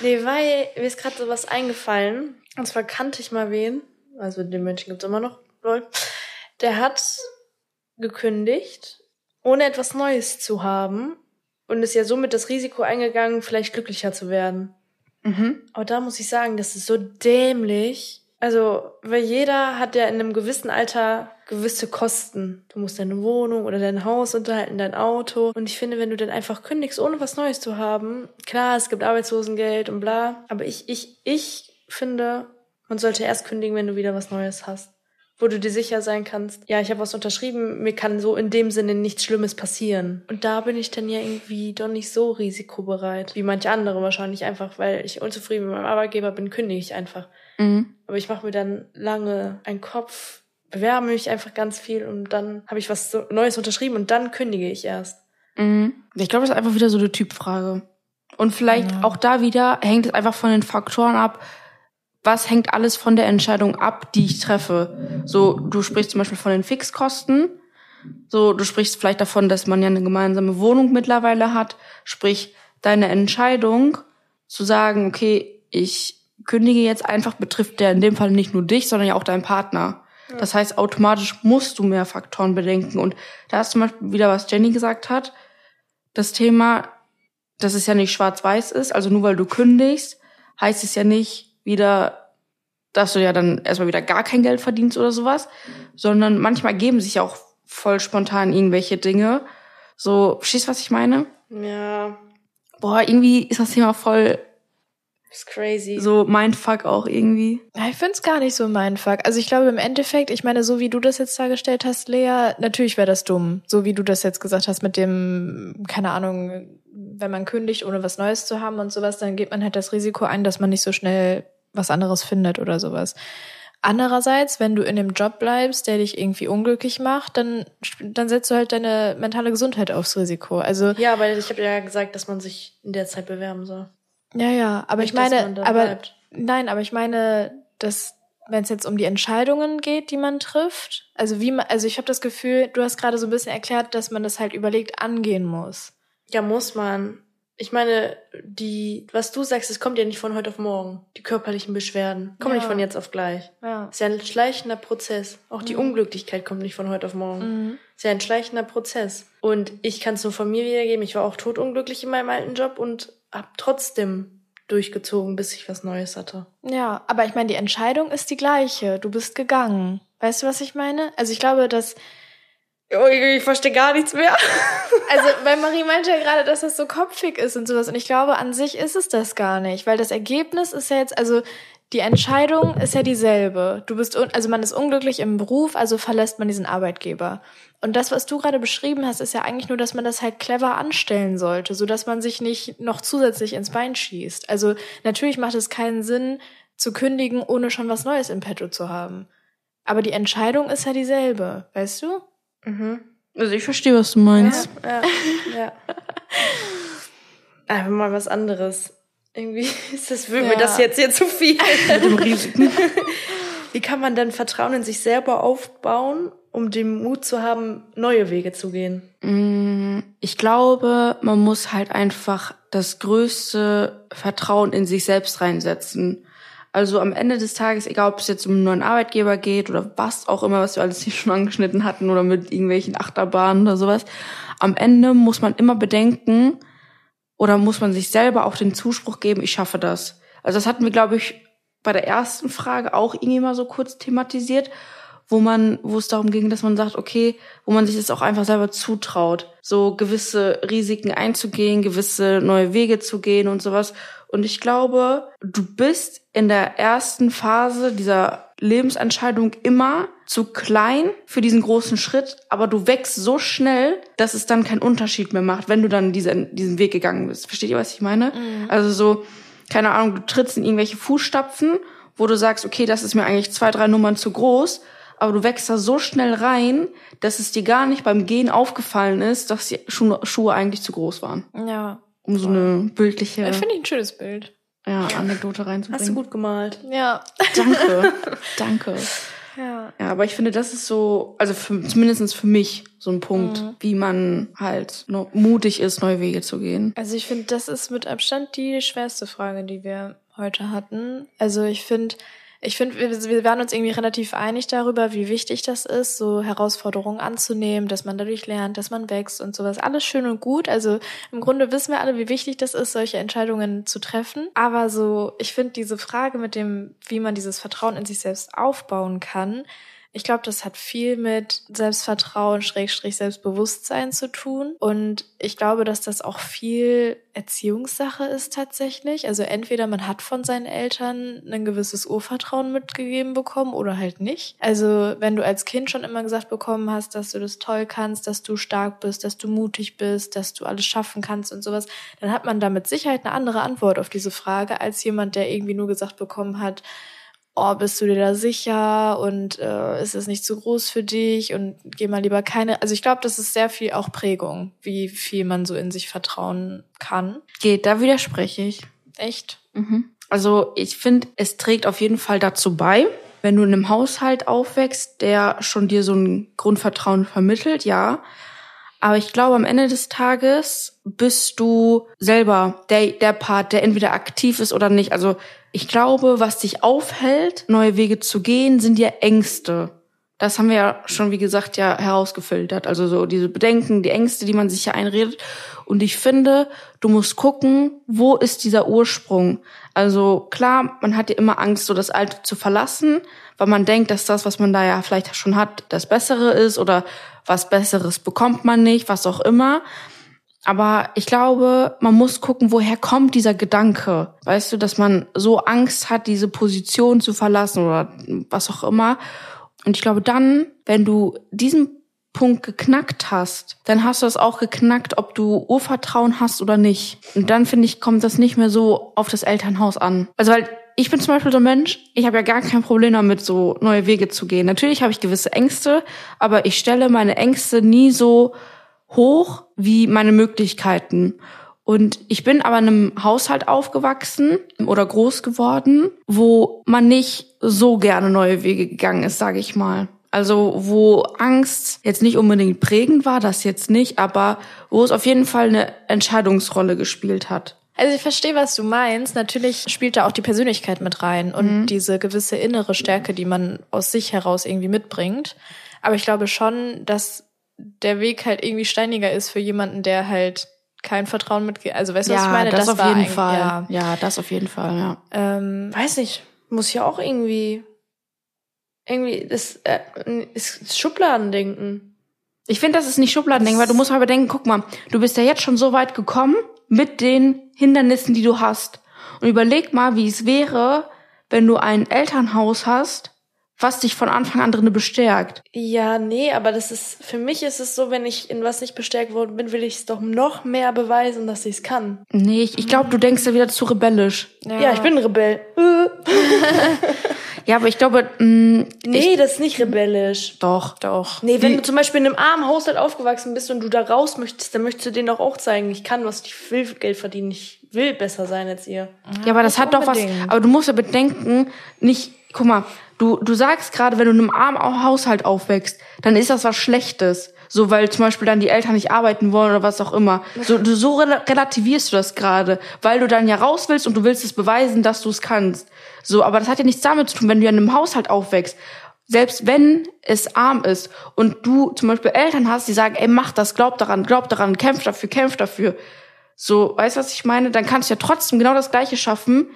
Nee, weil mir ist gerade sowas eingefallen. Und zwar kannte ich mal wen, also den Menschen gibt's immer noch, lol. Der hat gekündigt, ohne etwas Neues zu haben und ist ja somit das Risiko eingegangen, vielleicht glücklicher zu werden. Mhm. Aber da muss ich sagen, das ist so dämlich, also, weil jeder hat ja in einem gewissen Alter gewisse Kosten. Du musst deine Wohnung oder dein Haus unterhalten, dein Auto. Und ich finde, wenn du dann einfach kündigst, ohne was Neues zu haben, klar, es gibt Arbeitslosengeld und bla. Aber ich, ich, ich finde, man sollte erst kündigen, wenn du wieder was Neues hast wo du dir sicher sein kannst, ja, ich habe was unterschrieben, mir kann so in dem Sinne nichts Schlimmes passieren. Und da bin ich dann ja irgendwie doch nicht so risikobereit, wie manche andere wahrscheinlich einfach, weil ich unzufrieden mit meinem Arbeitgeber bin, kündige ich einfach. Mhm. Aber ich mache mir dann lange einen Kopf, bewerbe mich einfach ganz viel und dann habe ich was Neues unterschrieben und dann kündige ich erst. Mhm. Ich glaube, das ist einfach wieder so eine Typfrage. Und vielleicht ja. auch da wieder hängt es einfach von den Faktoren ab, was hängt alles von der Entscheidung ab, die ich treffe. So, du sprichst zum Beispiel von den Fixkosten. So, du sprichst vielleicht davon, dass man ja eine gemeinsame Wohnung mittlerweile hat. Sprich, deine Entscheidung zu sagen, okay, ich kündige jetzt einfach, betrifft der in dem Fall nicht nur dich, sondern ja auch deinen Partner. Das heißt, automatisch musst du mehr Faktoren bedenken. Und da ist zum Beispiel wieder, was Jenny gesagt hat, das Thema, dass es ja nicht schwarz-weiß ist. Also nur weil du kündigst, heißt es ja nicht, wieder, dass du ja dann erstmal wieder gar kein Geld verdienst oder sowas, sondern manchmal geben sich auch voll spontan irgendwelche Dinge. So, verstehst du, was ich meine? Ja. Boah, irgendwie ist das Thema voll ist crazy. So Mindfuck auch irgendwie. Ja, ich find's gar nicht so Mindfuck. Also ich glaube im Endeffekt, ich meine, so wie du das jetzt dargestellt hast, Lea, natürlich wäre das dumm. So wie du das jetzt gesagt hast mit dem, keine Ahnung, wenn man kündigt, ohne was Neues zu haben und sowas, dann geht man halt das Risiko ein, dass man nicht so schnell was anderes findet oder sowas. Andererseits, wenn du in dem Job bleibst, der dich irgendwie unglücklich macht, dann, dann setzt du halt deine mentale Gesundheit aufs Risiko. Also ja, weil ich habe ja gesagt, dass man sich in der Zeit bewerben soll. Ja, ja, aber Nicht, ich meine, aber bleibt. nein, aber ich meine, dass wenn es jetzt um die Entscheidungen geht, die man trifft, also wie man, also ich habe das Gefühl, du hast gerade so ein bisschen erklärt, dass man das halt überlegt angehen muss. Ja, muss man. Ich meine, die, was du sagst, es kommt ja nicht von heute auf morgen. Die körperlichen Beschwerden kommen ja. nicht von jetzt auf gleich. Ja. ist ja ein schleichender Prozess. Auch die mhm. Unglücklichkeit kommt nicht von heute auf morgen. Mhm. ist ja ein schleichender Prozess. Und ich kann es nur von mir wiedergeben. Ich war auch totunglücklich in meinem alten Job und habe trotzdem durchgezogen, bis ich was Neues hatte. Ja, aber ich meine, die Entscheidung ist die gleiche. Du bist gegangen. Weißt du, was ich meine? Also ich glaube, dass ich verstehe gar nichts mehr. (laughs) Also, weil Marie meinte ja gerade, dass das so kopfig ist und sowas. Und ich glaube, an sich ist es das gar nicht. Weil das Ergebnis ist ja jetzt, also die Entscheidung ist ja dieselbe. Du bist, also man ist unglücklich im Beruf, also verlässt man diesen Arbeitgeber. Und das, was du gerade beschrieben hast, ist ja eigentlich nur, dass man das halt clever anstellen sollte, so dass man sich nicht noch zusätzlich ins Bein schießt. Also natürlich macht es keinen Sinn, zu kündigen, ohne schon was Neues im Petto zu haben. Aber die Entscheidung ist ja dieselbe, weißt du? Mhm. Also ich verstehe, was du meinst. Ja, ja, ja. (laughs) Einfach mal was anderes. Irgendwie (laughs) ist das, will ja. mir das jetzt hier zu viel. Mit dem Risiken. (laughs) Wie kann man denn Vertrauen in sich selber aufbauen, um den Mut zu haben, neue Wege zu gehen? Mm, ich glaube, man muss halt einfach das größte Vertrauen in sich selbst reinsetzen. Also am Ende des Tages, egal ob es jetzt um einen neuen Arbeitgeber geht oder was auch immer, was wir alles hier (laughs) schon angeschnitten hatten oder mit irgendwelchen Achterbahnen oder sowas, am Ende muss man immer bedenken oder muss man sich selber auch den Zuspruch geben, ich schaffe das. Also das hatten wir, glaube ich, bei der ersten Frage auch irgendwie mal so kurz thematisiert, wo man, wo es darum ging, dass man sagt, okay, wo man sich das auch einfach selber zutraut, so gewisse Risiken einzugehen, gewisse neue Wege zu gehen und sowas. Und ich glaube, du bist in der ersten Phase dieser Lebensentscheidung immer zu klein für diesen großen Schritt, aber du wächst so schnell, dass es dann keinen Unterschied mehr macht, wenn du dann diesen, diesen Weg gegangen bist. Versteht ihr, was ich meine? Mhm. Also so, keine Ahnung, du trittst in irgendwelche Fußstapfen, wo du sagst, okay, das ist mir eigentlich zwei, drei Nummern zu groß, aber du wächst da so schnell rein, dass es dir gar nicht beim Gehen aufgefallen ist, dass die Schuhe, Schuhe eigentlich zu groß waren. Ja. Um so eine bildliche. Ja, finde ich ein schönes Bild. Ja, Anekdote reinzubringen. Hast du gut gemalt. Ja. Danke. (laughs) Danke. Ja. Ja, aber ich finde, das ist so, also für, zumindest für mich so ein Punkt, mhm. wie man halt mutig ist, neue Wege zu gehen. Also ich finde, das ist mit Abstand die schwerste Frage, die wir heute hatten. Also ich finde, ich finde, wir, wir waren uns irgendwie relativ einig darüber, wie wichtig das ist, so Herausforderungen anzunehmen, dass man dadurch lernt, dass man wächst und sowas. Alles schön und gut. Also im Grunde wissen wir alle, wie wichtig das ist, solche Entscheidungen zu treffen. Aber so, ich finde diese Frage mit dem, wie man dieses Vertrauen in sich selbst aufbauen kann, ich glaube, das hat viel mit Selbstvertrauen, Schrägstrich Selbstbewusstsein zu tun. Und ich glaube, dass das auch viel Erziehungssache ist tatsächlich. Also entweder man hat von seinen Eltern ein gewisses Urvertrauen mitgegeben bekommen oder halt nicht. Also wenn du als Kind schon immer gesagt bekommen hast, dass du das toll kannst, dass du stark bist, dass du mutig bist, dass du alles schaffen kannst und sowas, dann hat man da mit Sicherheit eine andere Antwort auf diese Frage als jemand, der irgendwie nur gesagt bekommen hat, oh, bist du dir da sicher und äh, ist es nicht zu groß für dich und geh mal lieber keine. Also ich glaube, das ist sehr viel auch Prägung, wie viel man so in sich vertrauen kann. Geht, da widerspreche ich. Echt? Mhm. Also ich finde, es trägt auf jeden Fall dazu bei, wenn du in einem Haushalt aufwächst, der schon dir so ein Grundvertrauen vermittelt, ja. Aber ich glaube, am Ende des Tages bist du selber der, der Part, der entweder aktiv ist oder nicht. Also ich glaube, was dich aufhält, neue Wege zu gehen, sind ja Ängste. Das haben wir ja schon, wie gesagt, ja herausgefiltert. Also so diese Bedenken, die Ängste, die man sich ja einredet. Und ich finde, du musst gucken, wo ist dieser Ursprung? Also klar, man hat ja immer Angst, so das Alte zu verlassen, weil man denkt, dass das, was man da ja vielleicht schon hat, das Bessere ist oder was Besseres bekommt man nicht, was auch immer. Aber ich glaube, man muss gucken, woher kommt dieser Gedanke. Weißt du, dass man so Angst hat, diese Position zu verlassen oder was auch immer. Und ich glaube, dann, wenn du diesen Punkt geknackt hast, dann hast du es auch geknackt, ob du Urvertrauen hast oder nicht. Und dann finde ich, kommt das nicht mehr so auf das Elternhaus an. Also weil ich bin zum Beispiel so ein Mensch, ich habe ja gar kein Problem damit, so neue Wege zu gehen. Natürlich habe ich gewisse Ängste, aber ich stelle meine Ängste nie so hoch wie meine Möglichkeiten. Und ich bin aber in einem Haushalt aufgewachsen oder groß geworden, wo man nicht so gerne neue Wege gegangen ist, sage ich mal. Also wo Angst jetzt nicht unbedingt prägend war, das jetzt nicht, aber wo es auf jeden Fall eine Entscheidungsrolle gespielt hat. Also ich verstehe, was du meinst. Natürlich spielt da auch die Persönlichkeit mit rein und mhm. diese gewisse innere Stärke, die man aus sich heraus irgendwie mitbringt. Aber ich glaube schon, dass der Weg halt irgendwie steiniger ist für jemanden, der halt kein Vertrauen mit, also weißt du, ja, was ich meine? Das, das auf jeden Fall. Ja. ja, das auf jeden Fall, ja. Ähm, Weiß nicht, muss ja auch irgendwie, irgendwie, das äh, ist Schubladendenken. Ich finde, das ist nicht Schubladendenken, weil du musst aber denken, guck mal, du bist ja jetzt schon so weit gekommen mit den Hindernissen, die du hast. Und überleg mal, wie es wäre, wenn du ein Elternhaus hast, was dich von Anfang an drinne bestärkt. Ja, nee, aber das ist, für mich ist es so, wenn ich in was nicht bestärkt worden bin, will ich es doch noch mehr beweisen, dass ich es kann. Nee, ich, ich glaube, du denkst ja wieder zu rebellisch. Ja, ja ich bin ein Rebell. (laughs) ja, aber ich glaube, mh, mm, Nee, ich, das ist nicht rebellisch. Doch, doch. Nee, wenn Wie? du zum Beispiel in einem armen Haushalt aufgewachsen bist und du da raus möchtest, dann möchtest du denen doch auch zeigen, ich kann was, ich will Geld verdienen, ich will besser sein als ihr. Ja, aber das hat doch was, aber du musst ja bedenken, nicht, guck mal, Du, du sagst gerade, wenn du in einem armen Haushalt aufwächst, dann ist das was Schlechtes. So, weil zum Beispiel dann die Eltern nicht arbeiten wollen oder was auch immer. So, du, so relativierst du das gerade, weil du dann ja raus willst und du willst es beweisen, dass du es kannst. So, aber das hat ja nichts damit zu tun, wenn du in einem Haushalt aufwächst. Selbst wenn es arm ist und du zum Beispiel Eltern hast, die sagen, ey, mach das, glaub daran, glaub daran, kämpf dafür, kämpf dafür. So, weißt du, was ich meine? Dann kannst du ja trotzdem genau das Gleiche schaffen,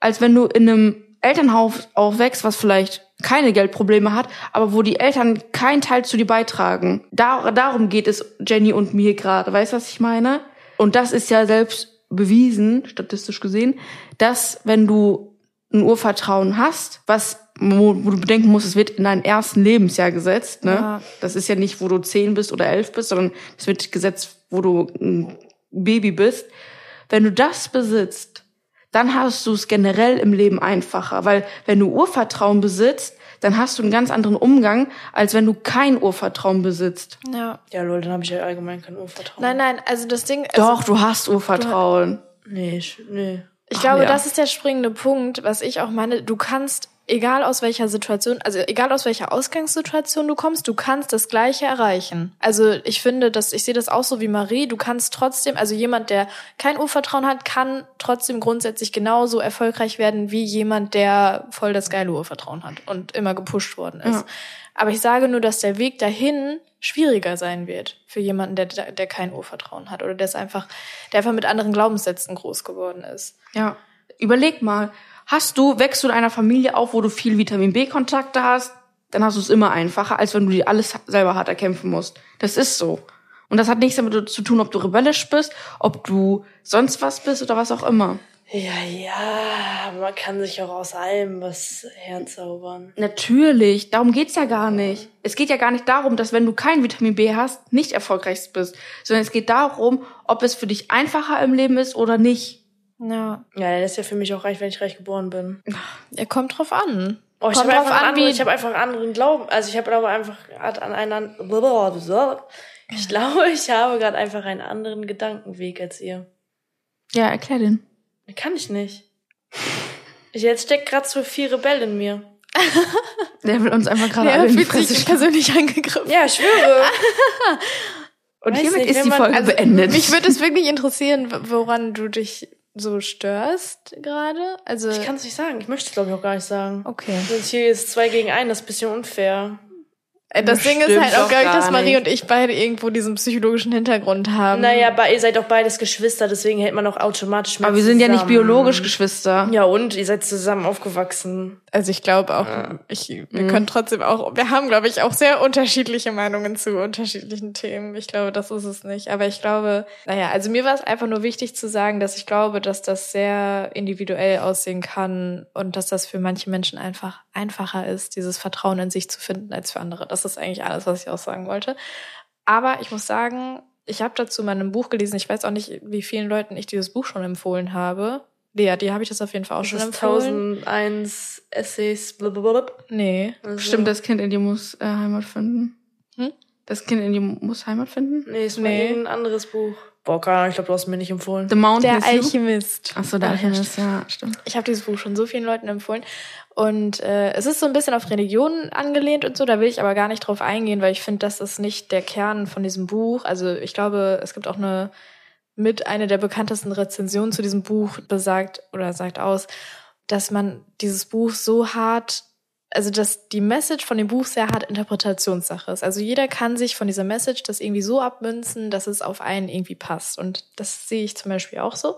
als wenn du in einem Elternhaus aufwächst, was vielleicht keine Geldprobleme hat, aber wo die Eltern keinen Teil zu dir beitragen. Da, darum geht es Jenny und mir gerade. Weißt du, was ich meine? Und das ist ja selbst bewiesen, statistisch gesehen, dass wenn du ein Urvertrauen hast, was wo, wo du bedenken musst, es wird in dein ersten Lebensjahr gesetzt. Ne? Ja. Das ist ja nicht, wo du zehn bist oder elf bist, sondern es wird gesetzt, wo du ein Baby bist. Wenn du das besitzt, dann hast du es generell im Leben einfacher. Weil wenn du Urvertrauen besitzt, dann hast du einen ganz anderen Umgang, als wenn du kein Urvertrauen besitzt. Ja. Ja, Leute, dann habe ich ja allgemein kein Urvertrauen. Nein, nein, also das Ding. Also Doch, du hast Urvertrauen. Du, nee, ich, nee. Ich Ach, glaube, ja. das ist der springende Punkt, was ich auch meine. Du kannst egal aus welcher Situation, also egal aus welcher Ausgangssituation du kommst, du kannst das Gleiche erreichen. Also ich finde, dass ich sehe das auch so wie Marie. Du kannst trotzdem, also jemand, der kein Urvertrauen hat, kann trotzdem grundsätzlich genauso erfolgreich werden wie jemand, der voll das geile Urvertrauen hat und immer gepusht worden ist. Ja. Aber ich sage nur, dass der Weg dahin schwieriger sein wird für jemanden, der, der kein Urvertrauen hat oder der es einfach, der einfach mit anderen Glaubenssätzen groß geworden ist. Ja. Überleg mal, Hast du, wächst du in einer Familie auf, wo du viel Vitamin B-Kontakte hast, dann hast du es immer einfacher, als wenn du dir alles selber hart erkämpfen musst. Das ist so. Und das hat nichts damit zu tun, ob du rebellisch bist, ob du sonst was bist oder was auch immer. Ja, ja, man kann sich auch aus allem was herzaubern. Natürlich, darum geht's ja gar nicht. Es geht ja gar nicht darum, dass wenn du kein Vitamin B hast, nicht erfolgreich bist, sondern es geht darum, ob es für dich einfacher im Leben ist oder nicht. Ja. Ja, das ist ja für mich auch reich, wenn ich reich geboren bin. Er kommt drauf an. Oh, ich habe einfach, an, ich hab einfach einen anderen Glauben. Also ich habe glaube einfach an einen ich glaube, ich habe gerade einfach einen anderen Gedankenweg als ihr. Ja, erklär den. Kann ich nicht. Ich, jetzt steckt gerade so viel Rebell in mir. (laughs) Der will uns einfach gerade alle in die Fresse persönlich angegriffen. Ja, ich schwöre. Und Weiß hiermit nicht, ist die Folge also, beendet. Mich würde es wirklich interessieren, woran du dich so störst gerade? Also ich kann es nicht sagen. Ich möchte es glaube ich auch gar nicht sagen. Okay. Sonst hier ist zwei gegen einen, das ist ein bisschen unfair. Äh, das Ding ist halt auch, glaube ich, dass Marie und ich beide irgendwo diesen psychologischen Hintergrund haben. Naja, ihr seid doch beides Geschwister, deswegen hält man auch automatisch mit Aber wir sind zusammen. ja nicht biologisch Geschwister. Ja, und ihr seid zusammen aufgewachsen. Also ich glaube auch, ja. ich, wir mhm. können trotzdem auch, wir haben, glaube ich, auch sehr unterschiedliche Meinungen zu unterschiedlichen Themen. Ich glaube, das ist es nicht. Aber ich glaube, naja, also mir war es einfach nur wichtig zu sagen, dass ich glaube, dass das sehr individuell aussehen kann und dass das für manche Menschen einfach einfacher ist, dieses Vertrauen in sich zu finden als für andere. Das ist eigentlich alles, was ich auch sagen wollte. Aber ich muss sagen, ich habe dazu mal ein Buch gelesen. Ich weiß auch nicht, wie vielen Leuten ich dieses Buch schon empfohlen habe. Lea, die habe ich das auf jeden Fall auch das schon empfohlen. 1001 Essays, blablabla. Nee. Also. Stimmt, das Kind in dir muss äh, Heimat finden. Hm? Das Kind in dir muss Heimat finden? Nee, ist nee. ein anderes Buch. Boah, keine Ahnung, ich glaube, du hast mir nicht empfohlen. The Mountain Der Alchemist. Ach so, der Alchemist, ja, stimmt. Ich habe dieses Buch schon so vielen Leuten empfohlen. Und äh, es ist so ein bisschen auf Religion angelehnt und so, da will ich aber gar nicht drauf eingehen, weil ich finde, das ist nicht der Kern von diesem Buch. Also ich glaube, es gibt auch eine mit einer der bekanntesten Rezensionen zu diesem Buch besagt oder sagt aus, dass man dieses Buch so hart also dass die Message von dem Buch sehr hart Interpretationssache ist. Also jeder kann sich von dieser Message das irgendwie so abmünzen, dass es auf einen irgendwie passt. Und das sehe ich zum Beispiel auch so.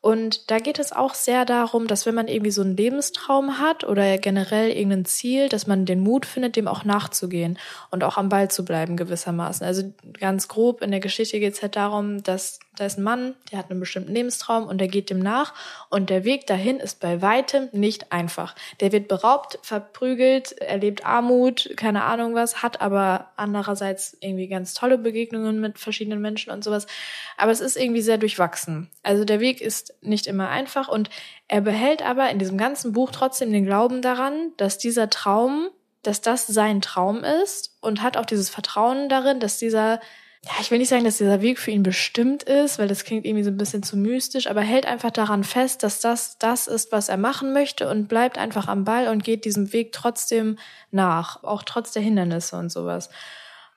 Und da geht es auch sehr darum, dass wenn man irgendwie so einen Lebenstraum hat oder generell irgendein Ziel, dass man den Mut findet, dem auch nachzugehen und auch am Ball zu bleiben gewissermaßen. Also ganz grob in der Geschichte geht es halt darum, dass da ist ein Mann, der hat einen bestimmten Lebenstraum und der geht dem nach und der Weg dahin ist bei weitem nicht einfach. Der wird beraubt, verprügelt, erlebt Armut, keine Ahnung was, hat aber andererseits irgendwie ganz tolle Begegnungen mit verschiedenen Menschen und sowas. Aber es ist irgendwie sehr durchwachsen. Also der Weg ist nicht immer einfach und er behält aber in diesem ganzen Buch trotzdem den Glauben daran, dass dieser Traum, dass das sein Traum ist und hat auch dieses Vertrauen darin, dass dieser ja, ich will nicht sagen, dass dieser Weg für ihn bestimmt ist, weil das klingt irgendwie so ein bisschen zu mystisch, aber hält einfach daran fest, dass das das ist, was er machen möchte und bleibt einfach am Ball und geht diesem Weg trotzdem nach, auch trotz der Hindernisse und sowas.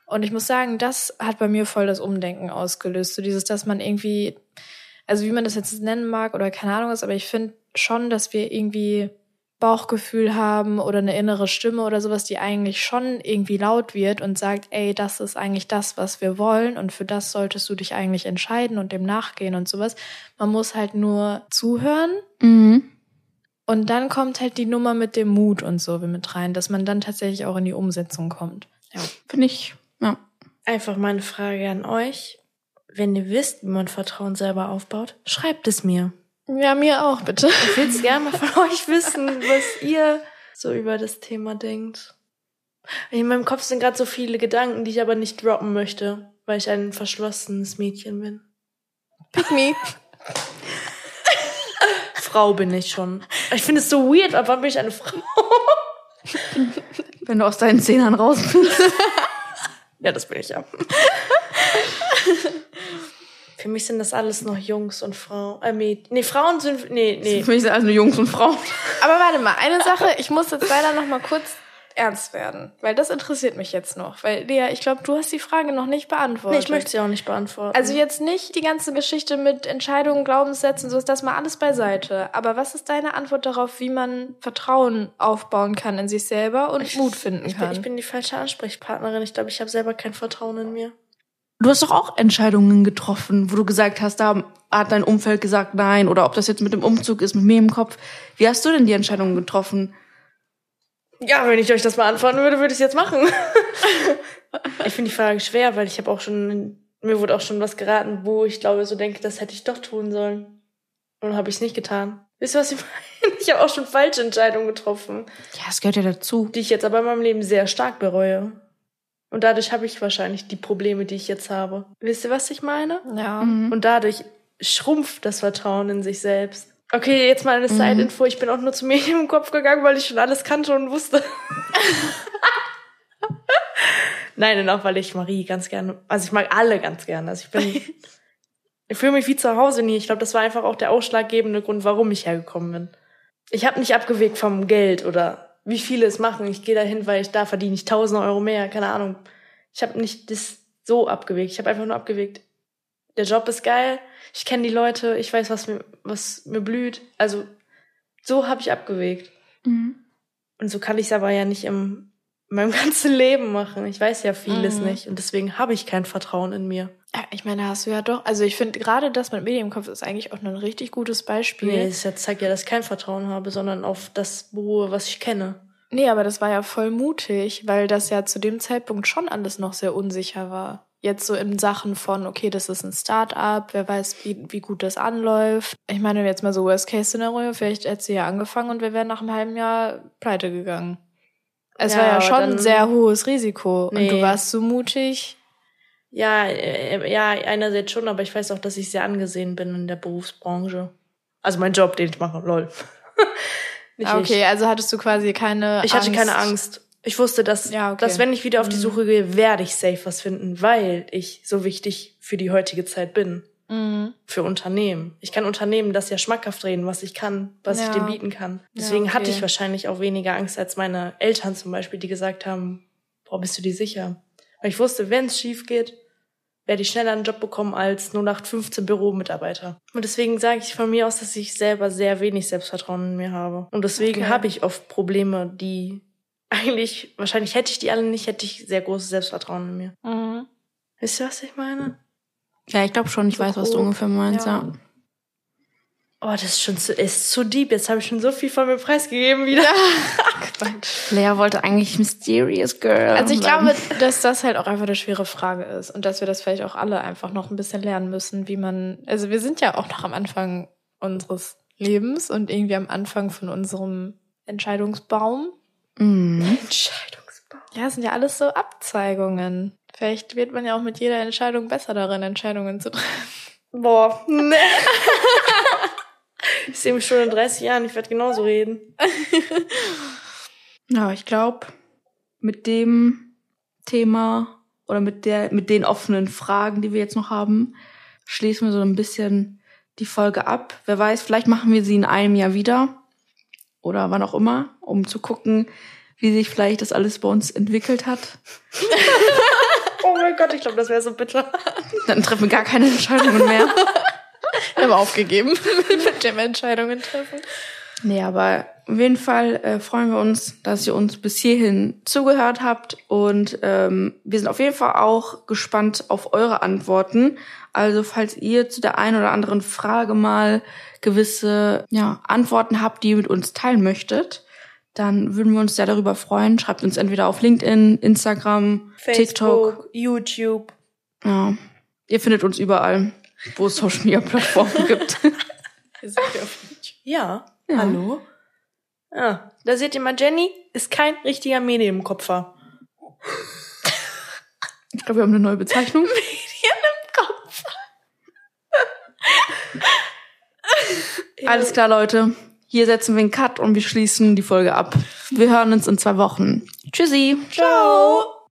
Und ich muss sagen, das hat bei mir voll das Umdenken ausgelöst, so dieses, dass man irgendwie, also wie man das jetzt nennen mag oder keine Ahnung was, aber ich finde schon, dass wir irgendwie Bauchgefühl haben oder eine innere Stimme oder sowas, die eigentlich schon irgendwie laut wird und sagt, ey, das ist eigentlich das, was wir wollen und für das solltest du dich eigentlich entscheiden und dem nachgehen und sowas. Man muss halt nur zuhören. Mhm. Und dann kommt halt die Nummer mit dem Mut und so mit rein, dass man dann tatsächlich auch in die Umsetzung kommt. Ja, finde ich, ja. Einfach mal eine Frage an euch. Wenn ihr wisst, wie man Vertrauen selber aufbaut, schreibt es mir. Ja, mir auch, bitte. Ich will es gerne mal von (laughs) euch wissen, was ihr so über das Thema denkt. In meinem Kopf sind gerade so viele Gedanken, die ich aber nicht droppen möchte, weil ich ein verschlossenes Mädchen bin. Pick me. (laughs) Frau bin ich schon. Ich finde es so weird, aber wann bin ich eine Frau? Wenn du aus deinen Zehnern raus bist. ja, das bin ich ja. Für mich sind das alles noch Jungs und Frauen. Äh, Mäd nee, Frauen sind. Nee, nee. Für mich sind alles nur Jungs und Frauen. Aber warte mal, eine Sache, ich muss jetzt leider noch mal kurz ernst werden, weil das interessiert mich jetzt noch. Weil, Lea, ich glaube, du hast die Frage noch nicht beantwortet. Nee, ich möchte sie auch nicht beantworten. Also jetzt nicht die ganze Geschichte mit Entscheidungen, Glaubenssätzen, so ist das mal alles beiseite. Aber was ist deine Antwort darauf, wie man Vertrauen aufbauen kann in sich selber und ich, Mut finden ich kann? Bin, ich bin die falsche Ansprechpartnerin. Ich glaube, ich habe selber kein Vertrauen in mir. Du hast doch auch Entscheidungen getroffen, wo du gesagt hast, da hat dein Umfeld gesagt nein oder ob das jetzt mit dem Umzug ist, mit mir im Kopf. Wie hast du denn die Entscheidungen getroffen? Ja, wenn ich euch das beantworten würde, würde ich es jetzt machen. (laughs) ich finde die Frage schwer, weil ich habe auch schon, mir wurde auch schon was geraten, wo ich glaube, so denke, das hätte ich doch tun sollen. Und habe ich es nicht getan. Wisst ihr, was ich (laughs) meine? Ich habe auch schon falsche Entscheidungen getroffen. Ja, es gehört ja dazu. Die ich jetzt aber in meinem Leben sehr stark bereue. Und dadurch habe ich wahrscheinlich die Probleme, die ich jetzt habe. Wisst ihr, was ich meine? Ja. Mhm. Und dadurch schrumpft das Vertrauen in sich selbst. Okay, jetzt mal eine mhm. Side-Info. Ich bin auch nur zu mir (laughs) im Kopf gegangen, weil ich schon alles kannte und wusste. (laughs) Nein, und auch weil ich Marie ganz gerne, also ich mag alle ganz gerne. Also ich bin, (laughs) ich fühle mich wie zu Hause nie. Ich glaube, das war einfach auch der ausschlaggebende Grund, warum ich hergekommen bin. Ich habe nicht abgewegt vom Geld oder wie viele es machen. Ich gehe dahin, weil ich da verdiene ich tausend Euro mehr, keine Ahnung. Ich habe nicht das so abgewegt. Ich habe einfach nur abgewegt. Der Job ist geil, ich kenne die Leute, ich weiß, was mir, was mir blüht. Also so habe ich abgewegt. Mhm. Und so kann ich es aber ja nicht im, in meinem (laughs) ganzen Leben machen. Ich weiß ja vieles mhm. nicht und deswegen habe ich kein Vertrauen in mir. Ja, ich meine, hast du ja doch. Also ich finde gerade das mit Medienkopf ist eigentlich auch ein richtig gutes Beispiel. Nee, es zeigt ja, dass ich kein Vertrauen habe, sondern auf das beruhe, was ich kenne. Nee, aber das war ja voll mutig, weil das ja zu dem Zeitpunkt schon alles noch sehr unsicher war. Jetzt so in Sachen von, okay, das ist ein Start-up, wer weiß, wie, wie gut das anläuft. Ich meine, jetzt mal so Worst-Case-Szenario, vielleicht hätte sie ja angefangen und wir wären nach einem halben Jahr pleite gegangen. Es ja, war ja schon ein sehr hohes Risiko nee. und du warst so mutig. Ja, äh, ja, einerseits schon, aber ich weiß auch, dass ich sehr angesehen bin in der Berufsbranche. Also mein Job, den ich mache, lol. (laughs) okay, ich. also hattest du quasi keine Ich Angst. hatte keine Angst. Ich wusste, dass, ja, okay. dass wenn ich wieder auf die mhm. Suche gehe, werde ich safe was finden, weil ich so wichtig für die heutige Zeit bin. Mhm. Für Unternehmen. Ich kann Unternehmen das ja schmackhaft reden, was ich kann, was ja. ich dem bieten kann. Deswegen ja, okay. hatte ich wahrscheinlich auch weniger Angst als meine Eltern zum Beispiel, die gesagt haben, boah, bist du dir sicher? Weil ich wusste, wenn es schief geht, werde ich schneller einen Job bekommen als 0815 Büromitarbeiter. Und deswegen sage ich von mir aus, dass ich selber sehr wenig Selbstvertrauen in mir habe. Und deswegen okay. habe ich oft Probleme, die (laughs) eigentlich, wahrscheinlich hätte ich die alle nicht, hätte ich sehr großes Selbstvertrauen in mir. Mhm. Wisst ihr, was ich meine? Ja, ich glaube schon, ich so weiß, was du ungefähr meinst, ja. ja. Oh, das ist schon zu, ist zu deep. Jetzt habe ich schon so viel von mir preisgegeben wieder. (laughs) Lea wollte eigentlich Mysterious Girl. Also ich glaube, dass das halt auch einfach eine schwere Frage ist und dass wir das vielleicht auch alle einfach noch ein bisschen lernen müssen, wie man, also wir sind ja auch noch am Anfang unseres Lebens und irgendwie am Anfang von unserem Entscheidungsbaum. Mhm. Entscheidungsbaum. Ja, es sind ja alles so Abzeigungen. Vielleicht wird man ja auch mit jeder Entscheidung besser darin, Entscheidungen zu treffen. Boah, ne. ich sehe mich schon in 30 Jahren, ich werde genauso reden. (laughs) ja, ich glaube, mit dem Thema oder mit der, mit den offenen Fragen, die wir jetzt noch haben, schließen wir so ein bisschen die Folge ab. Wer weiß, vielleicht machen wir sie in einem Jahr wieder oder wann auch immer, um zu gucken, wie sich vielleicht das alles bei uns entwickelt hat. (laughs) oh mein Gott, ich glaube, das wäre so bitter. Dann treffen wir gar keine Entscheidungen mehr. (laughs) wir haben aufgegeben mit dem Entscheidungen treffen. Nee, aber auf jeden Fall äh, freuen wir uns, dass ihr uns bis hierhin zugehört habt und ähm, wir sind auf jeden Fall auch gespannt auf eure Antworten. Also falls ihr zu der einen oder anderen Frage mal gewisse ja, Antworten habt, die ihr mit uns teilen möchtet, dann würden wir uns sehr darüber freuen. Schreibt uns entweder auf LinkedIn, Instagram, Facebook, TikTok, YouTube. Ja, ihr findet uns überall, wo es Social Media Plattformen (laughs) gibt. ja, ja, hallo. Ja, da seht ihr mal, Jenny ist kein richtiger Medienkopfer. Ich glaube, wir haben eine neue Bezeichnung. (laughs) Alles klar, Leute. Hier setzen wir einen Cut und wir schließen die Folge ab. Wir hören uns in zwei Wochen. Tschüssi. Ciao.